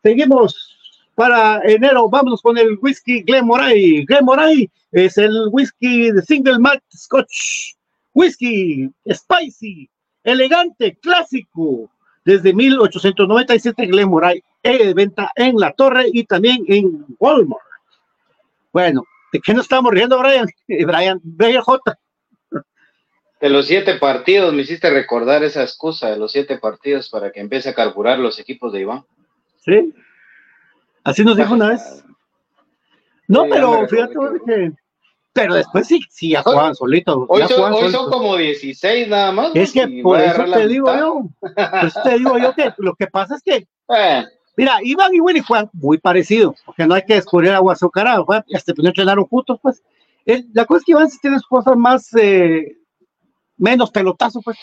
seguimos para enero. Vámonos con el whisky Glenmorangie. Glenmorangie es el whisky de single malt scotch. Whisky spicy, elegante, clásico. Desde 1897, Glenmorangie de venta en La Torre y también en Walmart. Bueno, ¿de qué nos estamos riendo, Brian? Brian, Brian de los siete partidos, me hiciste recordar esa excusa de los siete partidos para que empiece a carburar los equipos de Iván. Sí, así nos dijo una vez. No, pero fíjate que. Pero después sí, sí, ya jugaban solitos. Hoy, son, como 16 nada más. Es que por eso te digo yo. Pues te digo yo que lo que pasa es que. Eh. Mira, Iván y Willy juegan muy parecido, porque no hay que descubrir agua azucarada, hasta pues no entrenaron juntos, pues. la cosa es que Iván sí tiene cosas más eh, menos pelotazo, pues,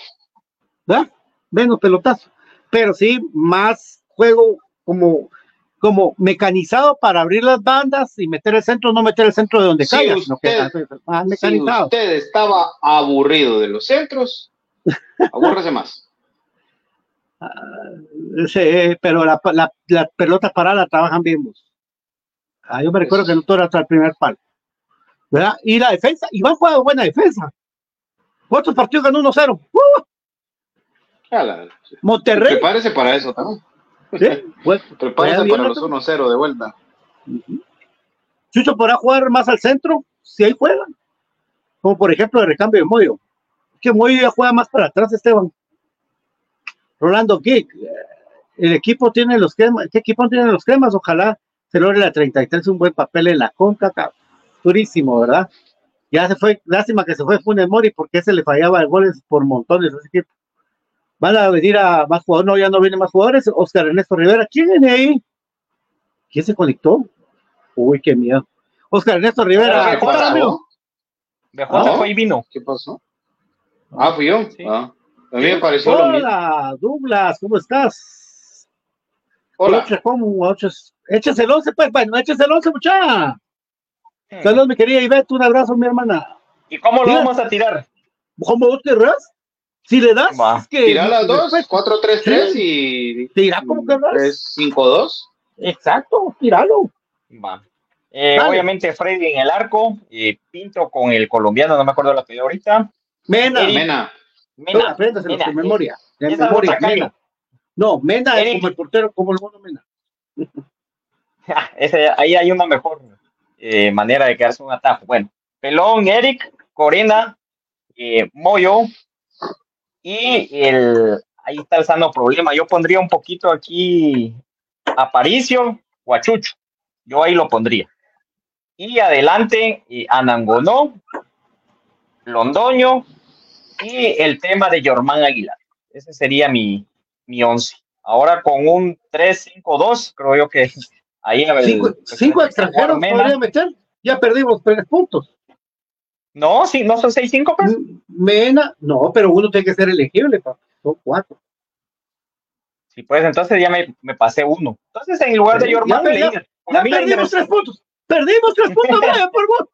¿verdad? Menos pelotazo, pero sí más juego como, como mecanizado para abrir las bandas y meter el centro, no meter el centro de donde si caiga, usted, más mecanizado. Si usted estaba aburrido de los centros, abúrrese más. Sí, pero la, la, la pelota parada trabajan bien vos. Ah, yo me recuerdo que no todo era hasta el primer palo. ¿verdad? Y la defensa, Iván juega buena defensa. Otros partidos ganó 1-0. ¡Uh! Monterrey. Prepárese para eso también. ¿Sí? Bueno, Prepárese para los 1-0 de vuelta. Chucho podrá jugar más al centro, si ahí juegan. Como por ejemplo el recambio de Moyo. Que Moyo ya juega más para atrás, Esteban. Rolando Kick. El equipo tiene los cremas. ¿Qué equipo tiene los cremas? Ojalá se logre la 33 un buen papel en la conca. Durísimo, ¿verdad? Ya se fue, lástima que se fue Funes Mori porque se le fallaba el goles por montones. Así que van a venir a más jugadores. No, ya no vienen más jugadores. Oscar Ernesto Rivera, ¿quién viene ahí? ¿Quién se conectó? Uy, qué miedo. Oscar Ernesto Rivera, ¿qué tal, amigo? ¿Ah? fue y vino. ¿Qué pasó? Ah, fui yo. Ah, a mí me pareció Hola, Douglas, ¿cómo estás? Hola. ¿Cómo? Échese el 11, pues, bueno, échese el 11, muchacha. Saludos, mi querida Ivette, un abrazo, mi hermana. ¿Y cómo lo vamos a tirar? ¿Cómo vos querrás? Si le das, es que. Tira las dos, 4-3-3 y. Tira como querrás. 3-5-2. Exacto, tíralo. Va. Eh, obviamente Freddy en el arco, eh, Pinto con el colombiano, no me acuerdo la que ahorita. Mena. Mena. Mena. Apréndaselo Mena. memoria. De memoria, Mena. No, Mena es como el portero, como el mono Mena. Ese, ahí hay una mejor eh, manera de quedarse un atajo. Bueno, Pelón, Eric, Corena, eh, Moyo y el ahí está el sano problema. Yo pondría un poquito aquí Aparicio o a Chucho. Yo ahí lo pondría. Y adelante, eh, Anangonó, Londoño y el tema de Yormán Aguilar. Ese sería mi, mi once. Ahora con un 3-5-2, creo yo que ahí ver, Cinco, pues, cinco pues, extranjeros podría meter. Ya perdimos tres puntos. No, sí, no son 6-5, pues. Mena, no, pero uno tiene que ser elegible, pa. Son cuatro. Sí, pues entonces ya me, me pasé uno. Entonces en lugar de Ya, Yormán, ya, Ya a mí Leiner perdimos es- tres puntos. Perdimos tres puntos, vaya, por vos.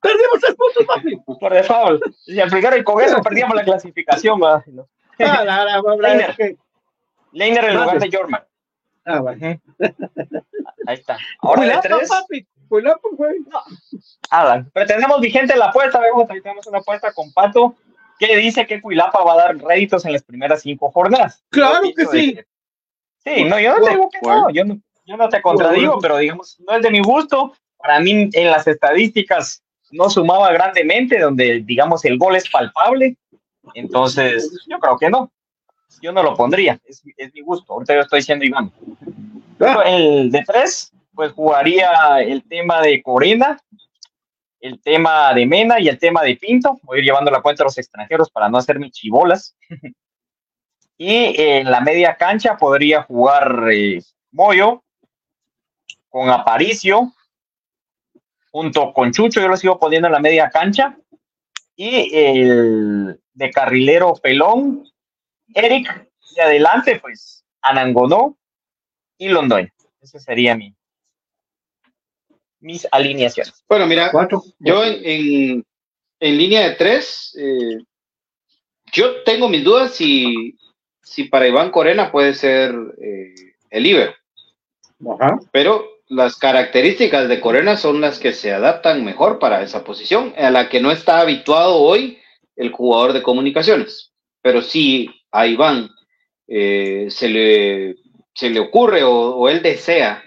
Perdimos tres puntos, papi. por default. Y al final, con eso perdíamos la clasificación. ¿verdad? No. Ah, la, la, la, la, Leiner. en lugar de Yorman. Ah, vale. Ahí está. Ahora de tres. papi. Cuilapa, güey. Ah, pero tenemos vigente la apuesta, vemos, ahí tenemos una apuesta con Pato que dice que Cuilapa va a dar réditos en las primeras cinco jornadas. Claro que de sí. Sí, no, yo no te digo que no, yo no, yo no te contradigo, pero digamos, no es de mi gusto. Para mí, en las estadísticas, no sumaba grandemente, donde, digamos, el gol es palpable. Entonces, yo creo que no. Yo no lo pondría, es, es mi gusto. Ahorita yo estoy diciendo Iván. Ah, El de tres, pues jugaría el tema de Corena, el tema de Mena y el tema de Pinto. Voy a ir llevando la cuenta a los extranjeros para no hacerme chibolas. y en la media cancha podría jugar eh, Moyo con Aparicio, junto con Chucho, yo lo sigo poniendo en la media cancha. Y el de carrilero Pelón, Eric, y adelante, pues Anangonó y Londoño. Ese sería mi, mis alineaciones. Bueno, mira, cuatro. yo en, en, en línea de tres, eh, yo tengo mis dudas si, si para Iván Corena puede ser eh, el líbero, Ajá. pero las características de Corena son las que se adaptan mejor para esa posición, a la que no está habituado hoy el jugador de comunicaciones. Pero si a Iván eh, se, le, se le ocurre o, él desea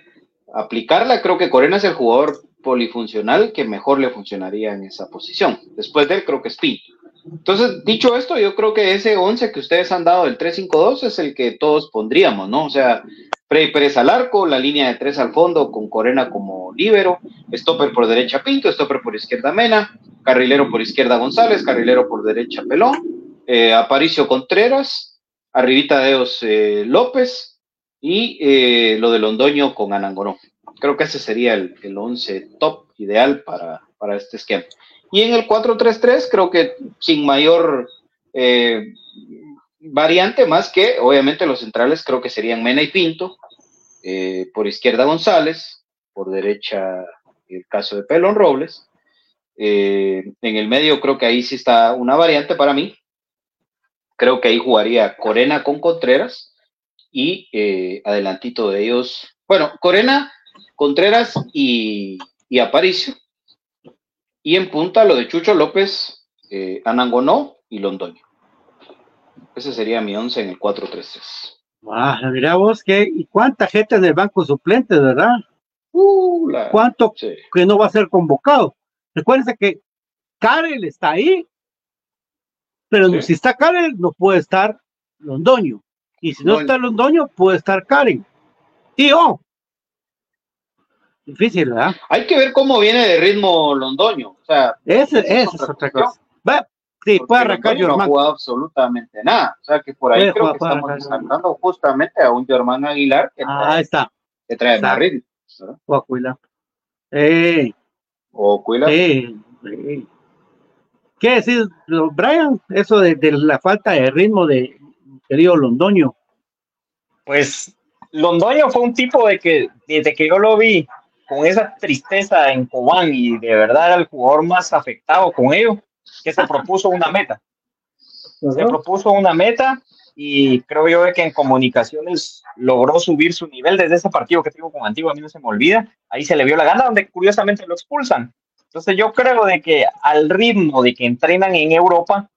aplicarla, creo que Corena es el jugador polifuncional que mejor le funcionaría en esa posición. Después de él, creo que es Pinto. Entonces, dicho esto, yo creo que ese 11 que ustedes han dado, el 3-5-2, es el que todos pondríamos, ¿no? O sea, Pre Pérez al arco, la línea de tres al fondo con Corena como líbero, stopper por derecha Pinto, stopper por izquierda Mena, carrilero por izquierda González, carrilero por derecha Pelón, eh, Aparicio Contreras, arribita Deos eh, López y eh, lo de Londoño con Anangonó. Creo que ese sería el, el 11 top ideal para, para este esquema. Y en el 4-3-3 creo que sin mayor variante más que obviamente los centrales creo que serían Mena y Pinto, por izquierda González, por derecha el caso de Pelón Robles, en el medio creo que ahí sí está una variante para mí, creo que ahí jugaría Corena con Contreras y eh, adelantito de ellos, bueno, Corena, Contreras y, y Aparicio, y en punta lo de Chucho López, eh, Anangonó y Londoño. Ese sería mi 11 en el 4-3-3. Ah, mira vos, que, ¿y cuánta gente en el banco suplente, verdad? Uh, la- ¿Cuánto sí. que no va a ser convocado? Recuérdense que Karel está ahí, pero Sí. si está Karel, no puede estar Londoño. Y si no, está Londoño, puede estar Karen. Tío. Difícil, ¿verdad? Hay que ver cómo viene de ritmo Londoño. O sea, Ese, Esa es otra cosa. Va, sí, porque puede arrancar Londoño no ha jugado absolutamente nada. O sea, que por ahí Puede creo que puede estamos destacando justamente a un Germán Aguilar que Ah, trae, está. que trae más Exacto. ritmo. ¿verdad? Coahuila. Eh, O Cuila. sí, sí. ¿Qué decir, Brian? Eso de, de la falta de ritmo de querido Londoño. Pues Londoño fue un tipo de que desde que yo lo vi con esa tristeza en Cobán y de verdad era el jugador más afectado con ello, que se propuso una meta. Se propuso una meta y creo yo que en comunicaciones logró subir su nivel desde ese partido que tuvo con Antigua, a mí no se me olvida. Ahí se le vio la gana, donde curiosamente lo expulsan. Entonces yo creo de que al ritmo de que entrenan en Europa,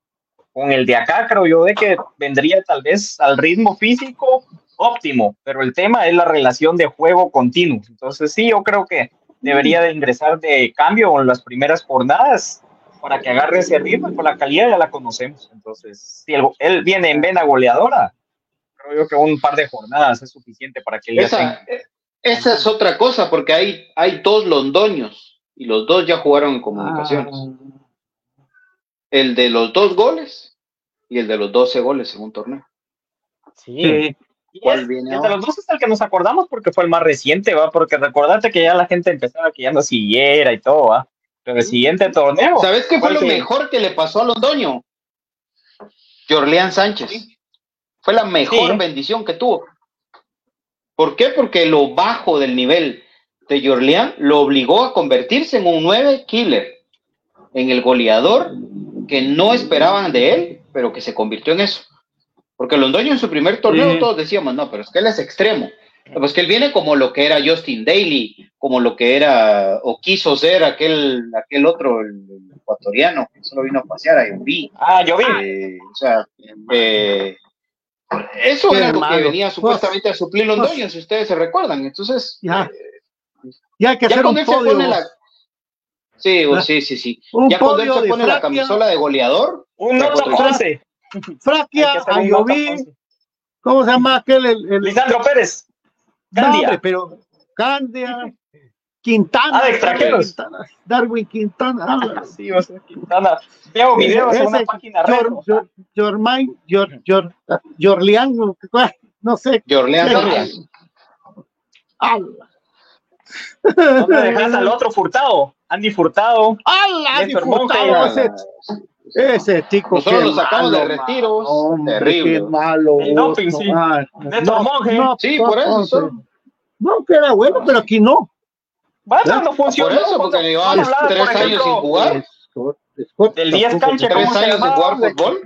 con el de acá, creo yo de que vendría tal vez al ritmo físico óptimo, pero el tema es la relación de juego continuo. Entonces sí, yo creo que debería de ingresar de cambio en las primeras jornadas para que agarre ese ritmo y por la calidad ya la conocemos. Entonces, si él, él viene en vena goleadora, creo yo que un par de jornadas es suficiente para que él ya Esa, tenga- eh, esa es otra cosa, porque hay, hay dos londoños y los dos ya jugaron en comunicaciones. El de los dos goles y el de los 12 goles en un torneo. Sí. Y ¿Cuál es- viene el de los dos es el que nos acordamos porque fue el más reciente, ¿va? Porque recordate que ya la gente empezaba que ya no siguiera y todo, ¿va? Pero el siguiente torneo. ¿Sabes qué fue ¿cuál lo que- mejor que le pasó a Londoño? Jorleán Sánchez. Fue la mejor Sí. bendición que tuvo. ¿Por qué? Porque lo bajo del nivel de Jorleán lo obligó a convertirse en un 9 killer, en el goleador que no esperaban de él, pero que se convirtió en eso. Porque Londoño en su primer torneo Sí. todos decíamos, no, pero es que él es extremo. Pues que él viene como lo que era Justin Daly, como lo que era, o quiso ser aquel, aquel otro, el, el ecuatoriano, que solo vino a pasear a Enví. Ah, yo vi. Eh, o sea, eh, eso Qué era lo que venía supuestamente a suplir Londoño, si ustedes se recuerdan. Entonces, eh, Y hay que ya hacer un cuando él se podio. pone la. Sí, o- sí, sí, sí. Un ya cuando él podio se pone la Fraquia. camisola de goleador, Un 11. Fraquia, Ayoví, 11. ¿cómo se llama aquel? El, el- Lisandro Pérez. No, Candia. hombre, pero Candia, Quintana, Ah, de extranjeros. Quintana, Darwin Quintana, ah, Sí, o sea, Quintana. Veo videos en una página. Jor- Jor- Jormain, Jor- Jor- Jorlián, no, no sé. Jorleán Sí. No me dejas al otro Furtado. Andy Furtado. Ese, ese chico. Nosotros lo sacamos malo, de retiro, mano, hombre, terrible. Qué malo. El doping, no, sí. Néstor Monge. Sí, por eso, no, son- No, que era bueno, pero aquí no. Bueno, no funcionó. Por eso, porque llevaban cuando hablaban, tres por años sin jugar. Del 10 tampoco- cancha, Tres ¿cómo se años sin jugar fútbol.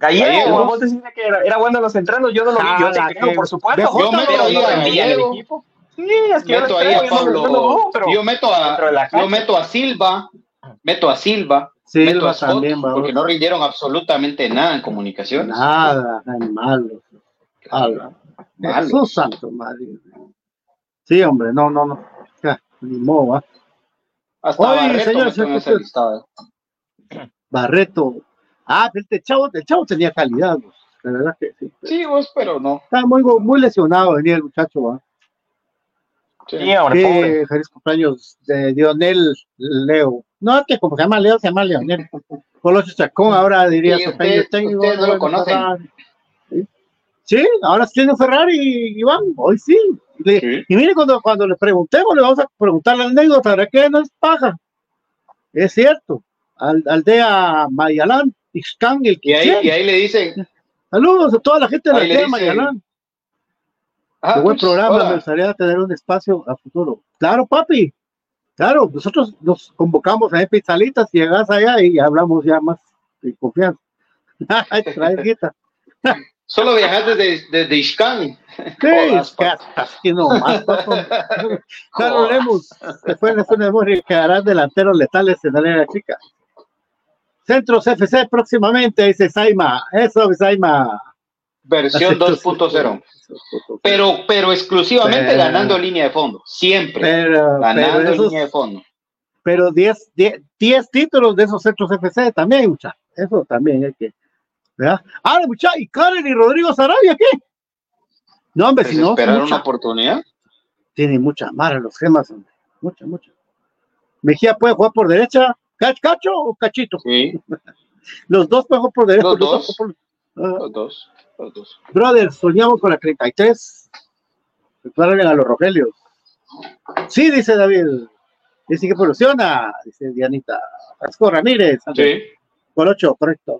Gallego, Gallego. vos decís que era, era bueno en los entrenos, yo no lo vi, yo te Jala, creo, por supuesto, Yo pero el equipo. Sí, es que meto ahí a Pablo, yo no dudo, pero yo meto a, yo meto a Silva, meto a Silva, meto a Scott, también, porque no rindieron absolutamente nada en comunicaciones. Nada, ay, malo. Jesús santo, madre. Sí, hombre, no, no, no. Ya, ni modo, ¿va? Hasta Oye, Barreto listado. Barreto. Ah, pero este chavo, el chavo tenía calidad, pues, la verdad que sí. Sí, vos, pero no. Estaba muy, muy lesionado, venía el muchacho, ¿va? Sí. Sí, hombre, pobre. Que feliz cumpleaños de Lionel Leo. No, que como se llama Leo, se llama Lionel. Colocho Chacón, ahora diría Sí, su usted- técnico, ustedes no lo conocen. Sí. Sí, ahora sí tiene Ferrari, Iván, hoy sí. Le- Sí. Y mire, cuando, cuando le preguntemos, le vamos a preguntar la anécdota, ¿verdad que no es paja? Es cierto. Al, aldea Mayalán, Ixcán, el Y que ahí, quiere. y ahí le dicen, Saludos a toda la gente de la Ahí dicen, Mayalán. ah, Qué buen pues, programa, hola. me gustaría tener un espacio a futuro. Claro, papi. Claro, nosotros nos convocamos a Pizzalitas y llegas allá y hablamos ya más de confianza. Solo viajaste desde, desde Ixcán. Sí, Jodas, que nomás, papá. Carlos Lemus, después de su memoria quedarán delanteros letales en la Chica. Centros FC próximamente, dice Saima. Eso, Saima. Versión 2.0. Pero, pero exclusivamente Pero- ganando línea de fondo. Siempre. Pero, ganando pero esos- línea de fondo. pero 10 10 10 títulos de esos centros FC también, mucha. Eso también hay que. ¿verdad? Ahora, mucha, ¿y Karen y Rodrigo Sarabia qué? No, hombre, si no, Desesperar una oportunidad. tiene mucha mara los gemas, hombre. Mucha, mucha. Mejía puede jugar por derecha, ¿Cach- ¿cacho o cachito? Sí, Los dos jugar por derecha. Los los dos. por- ah, los dos. Los dos. brother, soñamos con la 33. Declaren a los Rogelios. Sí, dice David. Dice que evoluciona, dice Dianita. Francisco Ramírez. Sí. Por ocho, correcto.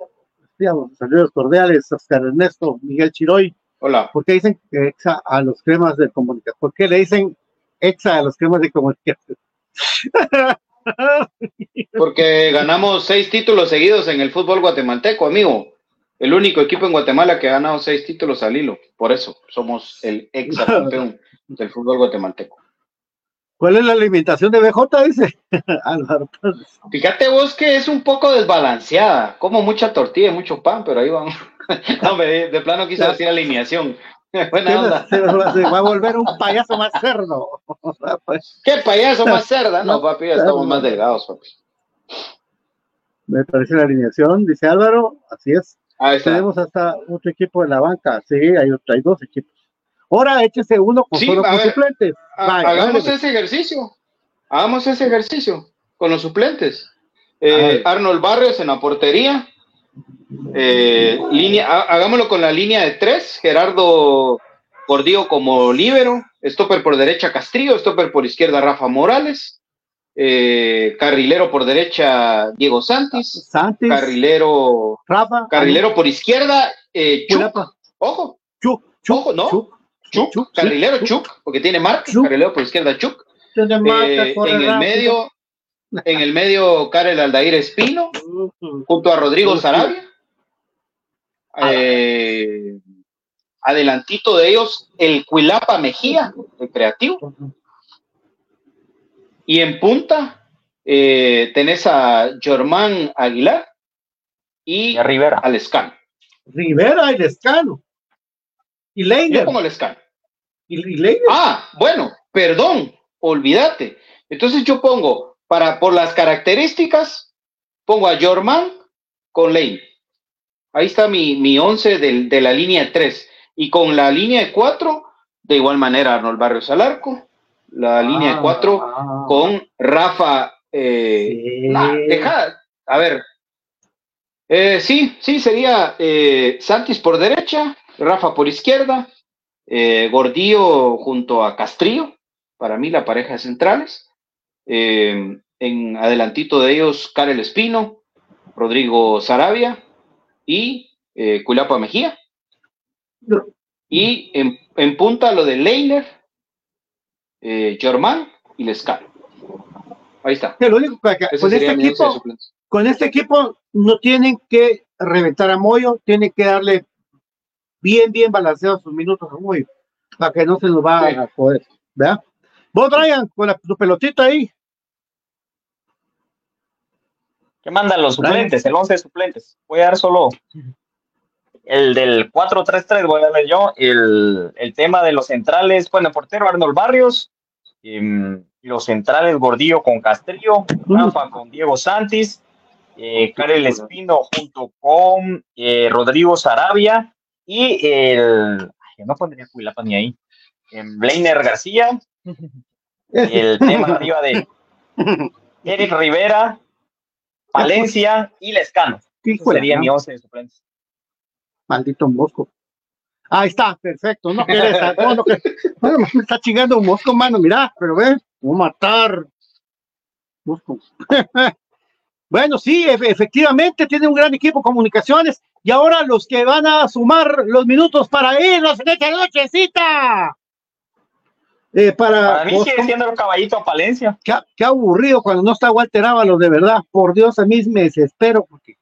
Digamos, saludos cordiales, Oscar Ernesto, Miguel Chiroy. Hola. ¿Por qué dicen que exa a los cremas de comunicación? ¿Por qué le dicen exa a los cremas de comunicación? Porque ganamos seis títulos seguidos en el fútbol guatemalteco, amigo. El único equipo en Guatemala que ha ganado seis títulos al hilo. Por eso somos el ex campeón del fútbol guatemalteco. ¿Cuál es la alimentación de BJ? Dice Álvaro. Fíjate vos que es un poco desbalanceada. Como mucha tortilla y mucho pan, pero ahí vamos. no, me- de, de plano quise decir alineación. Buena onda. Se, se va a volver un payaso más cerdo. Pues, ¿Qué payaso más cerda? No, papi, ya estamos más delgados, papi. me parece la alineación, dice Álvaro, así es. Ahí está. Tenemos hasta otro equipo en la banca, sí, hay, otro- hay dos equipos. Ahora échese uno con Sí, solo con ver, suplentes. Vaya, hagamos dale. ese ejercicio. Hagamos ese ejercicio con los suplentes. Eh, Arnold Barrios en la portería. Eh, línea, ha- hagámoslo con la línea de tres. Gerardo Gordillo como líbero. Stopper por derecha Castrillo. Stopper por izquierda Rafa Morales. Eh, carrilero por derecha Diego Santis. Santis, Carrilero, Rafa, carrilero por izquierda eh. Culapa. Ojo, Chuc, Chuc, Ojo, ¿no? Chuc. Chuc, carrilero Chuc. Porque tiene marca. Chuc. Carrilero por izquierda marca, Eh, en el medio, en el medio, Karel Aldair Espino, junto a Rodrigo. Sarabia. Eh, adelantito de ellos, el Cuilapa Mejía, el creativo. Y en punta, eh, tenés a Germán Aguilar y, Y a Rivera. al Escano. Rivera y Lescano. Y Yo Leiner. pongo al Escano. Y, y Leiner. Ah, bueno, perdón, olvídate. Entonces yo pongo, para, por las características, pongo a Jorman con Lane. Ahí está mi, mi 11 del- de la línea 3. Y con la línea de 4, de igual manera Arnold Barrios al arco. La línea de 4 Ah, con Rafa. eh, sí. nah, deja, a ver. Eh, sí, sí, sería eh, Santis por derecha, Rafa por izquierda, eh, Gordillo junto a Castrillo, para mí la pareja de centrales. Eh, en adelantito de ellos, Karel Espino, Rodrigo Sarabia y eh, Culapa Mejía. Y en, en punta lo de Leiner, eh, Germán y Lescano. Ahí está. Lo único que con este equipo, con este equipo no tienen que reventar a Moyo, tienen que darle bien, bien balanceados sus minutos a Moyo, para que no se nos va Sí. a joder, ¿verdad? Vos, Brian, con la, tu pelotita ahí. ¿Qué mandan los suplentes? El 11 de suplentes. Voy a dar solo el del 4-3-3, voy a dar yo. El, el tema de los centrales, bueno, portero Arnold Barrios. em, los centrales Gordillo con Castrillo, Rafa con Diego Santis, eh, Karel Espino junto con eh, Rodrigo Sarabia y el. ay, no pondría Cuilapa ni ahí. em, Blainer García. El tema arriba de Eric Rivera, Valencia y Lescano. Hijo Sería mi 11 de suplentes. Maldito mosco. Ahí está, perfecto. No quieres, no, no quieres. Bueno, me está chingando un mosco, mano, mira, pero ve, voy a matar. Mosco. bueno, sí, efe- efectivamente tiene un gran equipo de comunicaciones. Y ahora los que van a sumar los minutos para irnos en esta nochecita. Eh, para, Para mí vos, sigue siendo el caballito a Palencia. qué, qué aburrido cuando no está Walter Ábalos, de verdad. Por Dios, a mí me desespero porque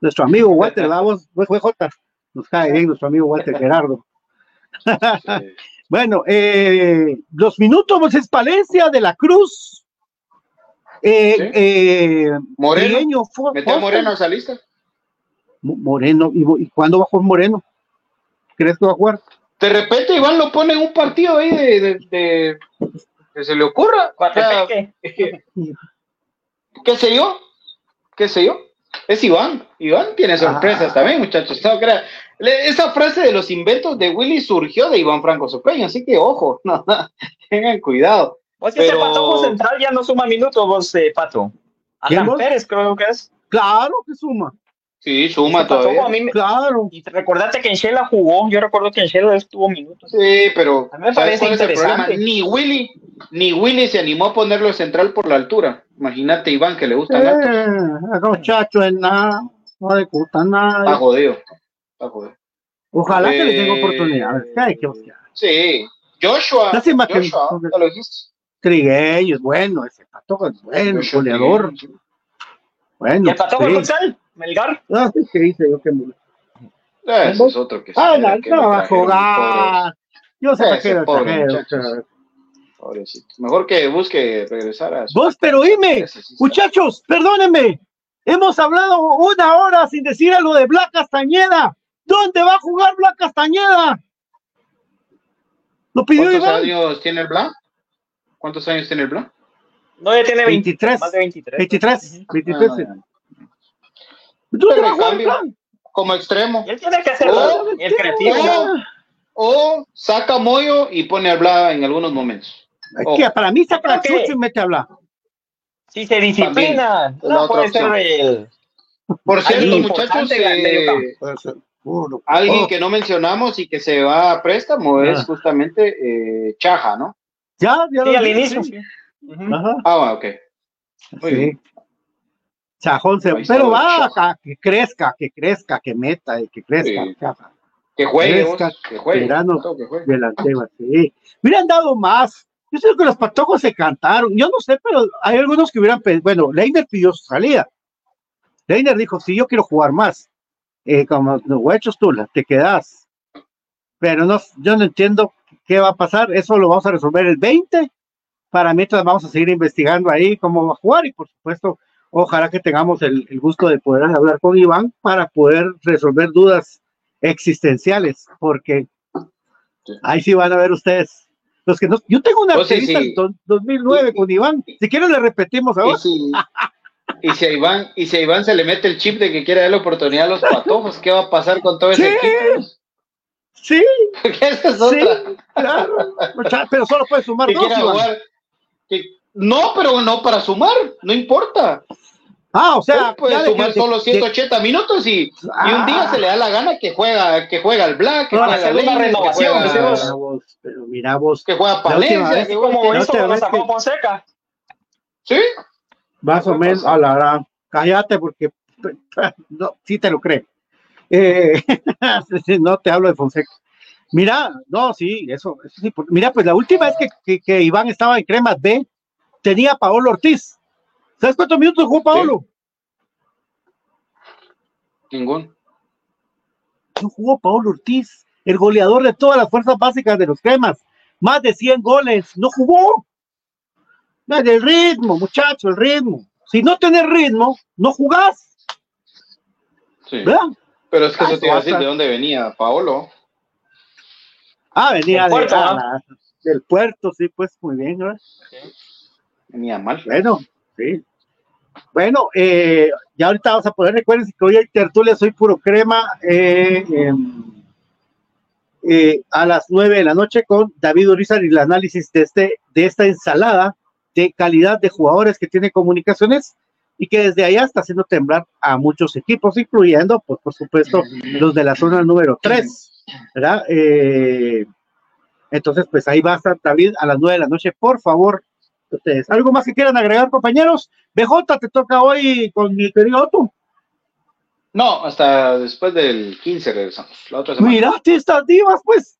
nuestro amigo Walter, vamos, VJ, nos cae bien nuestro amigo Walter Gerardo. Bueno, eh, los minutos pues, es Palencia de la Cruz. Eh, Sí. eh, Moreno. Mete a. Moreno a esa lista. Mo- Moreno, ¿y, y cuándo va a jugar Moreno? ¿Crees que va a jugar? De repente Iván lo pone en un partido ahí de, de- de- que se le ocurra. O sea. ¿Qué sé yo? ¿Qué sé yo? Es Iván. Iván tiene sorpresas Ah. también, muchachos. No crea- le- Esa frase de los inventos de Willy surgió de Iván Franco Sopeño, así que ojo, no, no, tengan cuidado. Vos ese Pero- patojo central ya no suma minutos, vos, eh, Pato. ¿Quién, Alan? Pérez, creo que es. Claro que suma, Sí, suma todavía. a mí me- claro. Y recordate que en Shela jugó. Yo recuerdo que en Shela estuvo minutos. Sí, pero A mí me ¿sabes parece cuál es el problema? interesante. Ni Willy, ni Willy se animó a ponerlo central por la altura. Imagínate Iván que le gusta el alto. Eh, a los muchachos en nada, no le gusta Está nada. jodido. Está jodido. Ojalá que le tenga Eh, oportunidades. Hostia. Sí. Joshua. Lástima que- Joshua, ya lo dijiste. Es bueno, ese patojo es bueno, Joshua goleador. Bueno, ¿Y el patojo sí. Melgar. Ah, sí, ¿qué hice yo? que me- Ah, Ese es otro que Ah, no, que no lo va a jugar. Yo sé que lo vez. Pobrecito. Mejor que busque regresar a su. Vos, pero dime, muchachos, perdónenme. Hemos hablado una hora sin decir algo de Black Castañeda. ¿Dónde va a jugar Blanca Castañeda? Lo pidió ¿Cuántos Iván. años tiene el Blanc? ¿Cuántos años tiene el Blanc? No, ya tiene 20, 23. más de 23. 23. 23. Ah, no, ya. ¿Dónde Pero a cambio, Blanc? como extremo. Él tiene que hacer Oh, el creativo. O, o saca Moyo y pone a hablar en algunos momentos. Es Oh, para mí saca que- chucha y mete a hablar. Si se disciplina, También, no puede ser el. Por cierto, muchachos, eh, alguien Oh, que no mencionamos y que se va a préstamo es Ah. justamente eh, Chaja, ¿no? Ya, ya Sí, lo al inicio. sí. Ujú. Ajá. Ah, ok. Muy Sí. bien. Chajón se- pero va a que crezca, que crezca, que meta y que crezca. Sí. Que juegue, vos, Fresca, que juegue. verano. que juegue. delantero, sí. Hubieran dado más. Yo sé que los patojos se cantaron. Yo no sé, pero hay algunos que hubieran pedido. Bueno, Leiner pidió su salida. Leiner dijo: Si yo quiero jugar más, eh, como los huechos tú, te quedas. Pero no, yo no entiendo qué va a pasar. Eso lo vamos a resolver el 20. Para mientras vamos a seguir investigando ahí cómo va a jugar. Y por supuesto, ojalá que tengamos el, el gusto de poder hablar con Iván para poder resolver dudas existenciales. Porque Ahí sí van a ver ustedes. Los que no, yo tengo una Pues sí, entrevista sí. en do- 2009 con Iván. Si quieren le repetimos Y ahora. si, y, si a Iván, y si a Iván se le mete el chip de que quiere dar la oportunidad a los patojos, ¿qué va a pasar con todo ese equipo? Sí, Porque esa es sí, otra. claro. Pero solo puede sumar Que dos, Iván. jugar. que- no, pero no para sumar, no importa. Ah, o sea, puede sumar que- solo que- 180 minutos y, y un día Ah. se le da la gana que juega, que juega el Black, que Para juega una Leiner, que renovación, juega. Mira vos, pero mira vos, que juega La Palencia, que Como la hizo cuando sacó Fonseca. ¿Sí? más o ¿Qué menos, a la gran, cállate porque no, sí te lo creo. Eh, no te hablo de Fonseca. Mira, no, sí, eso, eso sí. Mira, pues la última vez que, que, que Iván estaba en Cremas B, tenía Paolo Ortiz. ¿Sabes cuántos minutos jugó Paolo? Ningún. No jugó Paolo Ortiz, el goleador de todas las fuerzas básicas de los Cremas. Más de 100 goles, no jugó. No, el ritmo, muchacho, el ritmo. Si no tenés ritmo, no jugás, Sí. ¿verdad? Pero es que Ah, eso te iba a decir de dónde venía Paolo. Ah, venía Del de, puerto, ah, del puerto, sí, pues muy bien, ¿verdad? Venía mal. Bueno, sí. Bueno, eh, ya ahorita vamos a poder, recuerden que hoy hay tertulia, soy puro crema, eh, em, eh, a las nueve de la noche con David Urizar y el análisis de, este, de esta ensalada de calidad de jugadores que tiene comunicaciones y que desde allá está haciendo temblar a muchos equipos, incluyendo, pues, por supuesto, los de la zona número 3, ¿verdad? Eh, entonces, pues ahí va a estar David a las nueve de la noche, por favor, ustedes. ¿Algo más que quieran agregar, compañeros? BJ, te toca hoy con mi querido Otto. No, hasta después del 15 regresamos. La otra semana. Mirate estas divas, pues.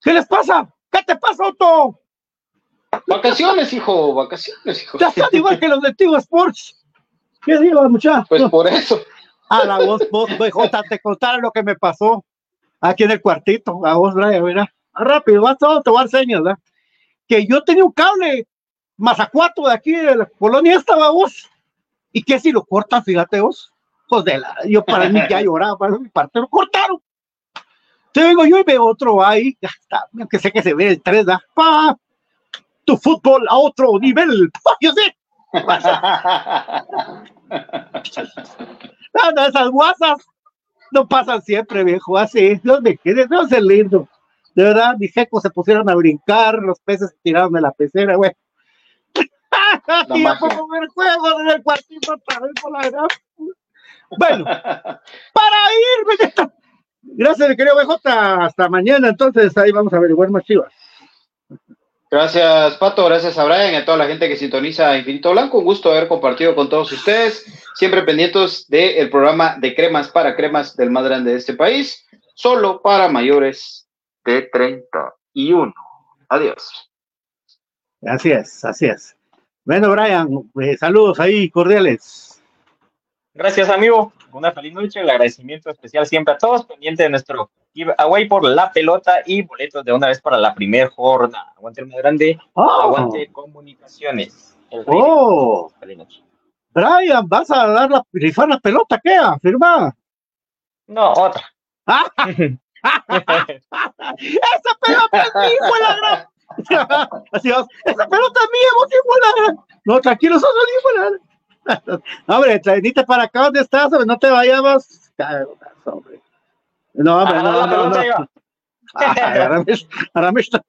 ¿Qué les pasa? ¿Qué te pasa, Otto? Vacaciones, hijo, vacaciones, hijo. Ya están igual que los de Tigo Sports. ¿Qué divas, muchachos? Pues por eso. A la voz, vos, BJ, te contaron lo que me pasó aquí en el cuartito. A vos, Brian, mira. Rápido, vas todo, te voy a ¿verdad? Que yo tenía un cable mazacuato de aquí de la colonia esta, ¿va vos. ¿Y qué si lo cortan? Fíjate vos. Pues de la, yo para mí ya lloraba, para mi parte lo cortaron. Entonces vengo yo y veo otro ahí, que sé que se ve el 3, ¿verdad? Pa, tu fútbol a otro nivel. Pa, yo sé. No, no, esas guasas no pasan siempre, viejo. Así, Dios me quede, Dios es lindo. De verdad, mis jecos se pusieron a brincar, los peces tiraron de la pecera, güey. Y yo magia. pongo ver juegos en el cuartito otra vez por la verdad. Bueno, para irme. ya. Gracias, mi querido BJ. Hasta mañana, entonces ahí vamos a averiguar más chivas. Gracias, Pato. Gracias a Brian y a toda la gente que sintoniza Infinito Blanco. Un gusto haber compartido con todos ustedes. Siempre pendientes del programa de cremas para cremas del más grande de este país. Solo para mayores de 31. Adiós. Así es, así es. Bueno, Brian, eh, saludos ahí, cordiales. Gracias, amigo. Una feliz noche. El agradecimiento especial siempre a todos, pendiente de nuestro giveaway por la pelota y boletos de una vez para la primera jornada. Aguante el más grande. Oh. Aguante comunicaciones. El. Oh, Feliz noche. Brian, ¿vas a dar la, rifar la pelota? ¿Qué? Firma. No, otra. ¡Esa pelota es mía, hijo la gran! Así vamos, ¡Esa pelota es mía, vos, hijo de la gran! No, tranquilo, sos la gran. Hombre, venite para acá donde estás, hombre, no te vayamos. Hombre. No, hombre, no, no, no. Ah, ahora, me, ahora me está.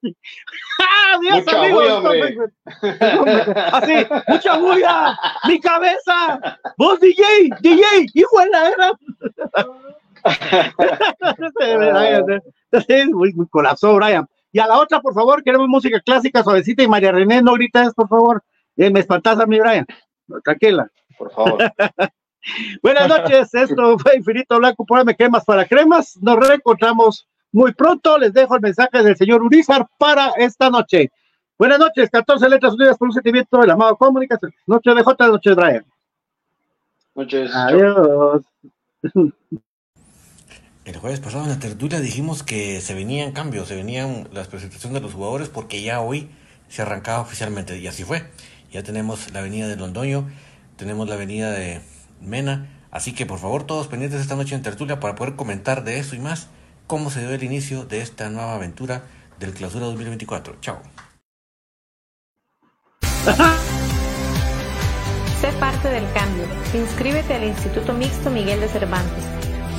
¡Ah, Dios Mucha amigo! bulla, hombre. Así, mucha bulla. Mi cabeza. Vos, DJ, DJ, hijo de la. Sí, muy, muy colapsó, Brian. Y a la otra, por favor, queremos música clásica, suavecita. Y María René, no grites, por favor. Eh, me espantas a mí, Brian. No, tranquila. Por favor. Buenas noches, esto fue Infinito Blanco, me cremas para cremas. Nos reencontramos muy pronto. Les dejo el mensaje del señor Urizar para esta noche. Buenas noches, 14 letras unidas por un sentimiento del amado comunicación. Noche de J, noche de Brian. Noches. Adiós. El jueves pasado en la tertulia dijimos que se venían cambios, se venían las presentaciones de los jugadores porque ya hoy se arrancaba oficialmente y así fue. Ya tenemos la avenida de Londoño, tenemos la avenida de Mena, así que por favor todos pendientes esta noche en tertulia para poder comentar de eso y más, cómo se dio el inicio de esta nueva aventura del clausura 2024. Chao. Sé parte del cambio. Inscríbete al Instituto Mixto Miguel de Cervantes.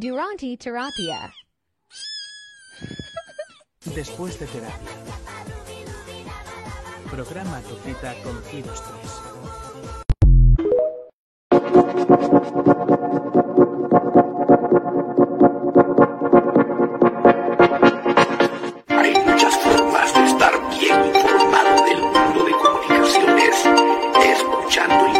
Durante terapia. Después de terapia. Programa tu cita con Giros 3. Hay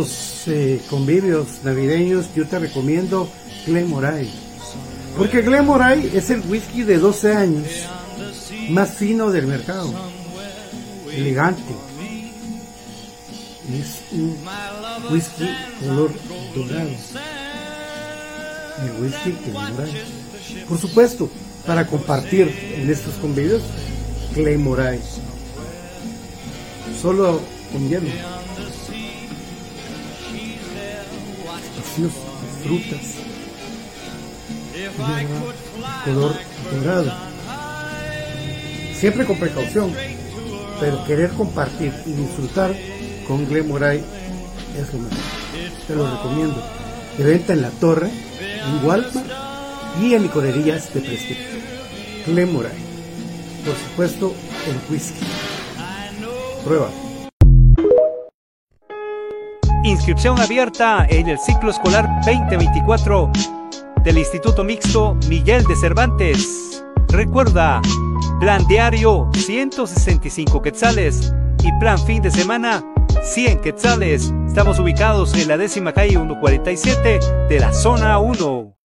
Estos eh, convivios navideños yo te recomiendo Glenmorangie. Porque Glenmorangie es el whisky de 12 años más fino del mercado. Elegante. Es un whisky color dorado. El whisky. Por supuesto, para compartir en estos convivios, Glenmorangie. Solo con hielo. Especios, frutas, color dorado. Siempre con precaución, pero querer compartir y disfrutar con Glenmorangie es lo mejor. Te lo recomiendo. De venta en la torre, en Walmart y en licorerías de prestigio. Glenmorangie. Por supuesto, el whisky. Prueba. Inscripción abierta en el ciclo escolar 2024 del Instituto Mixto Miguel de Cervantes. Recuerda, plan diario 165 quetzales y plan fin de semana 100 quetzales. Estamos ubicados en la décima calle 147 de la zona 1.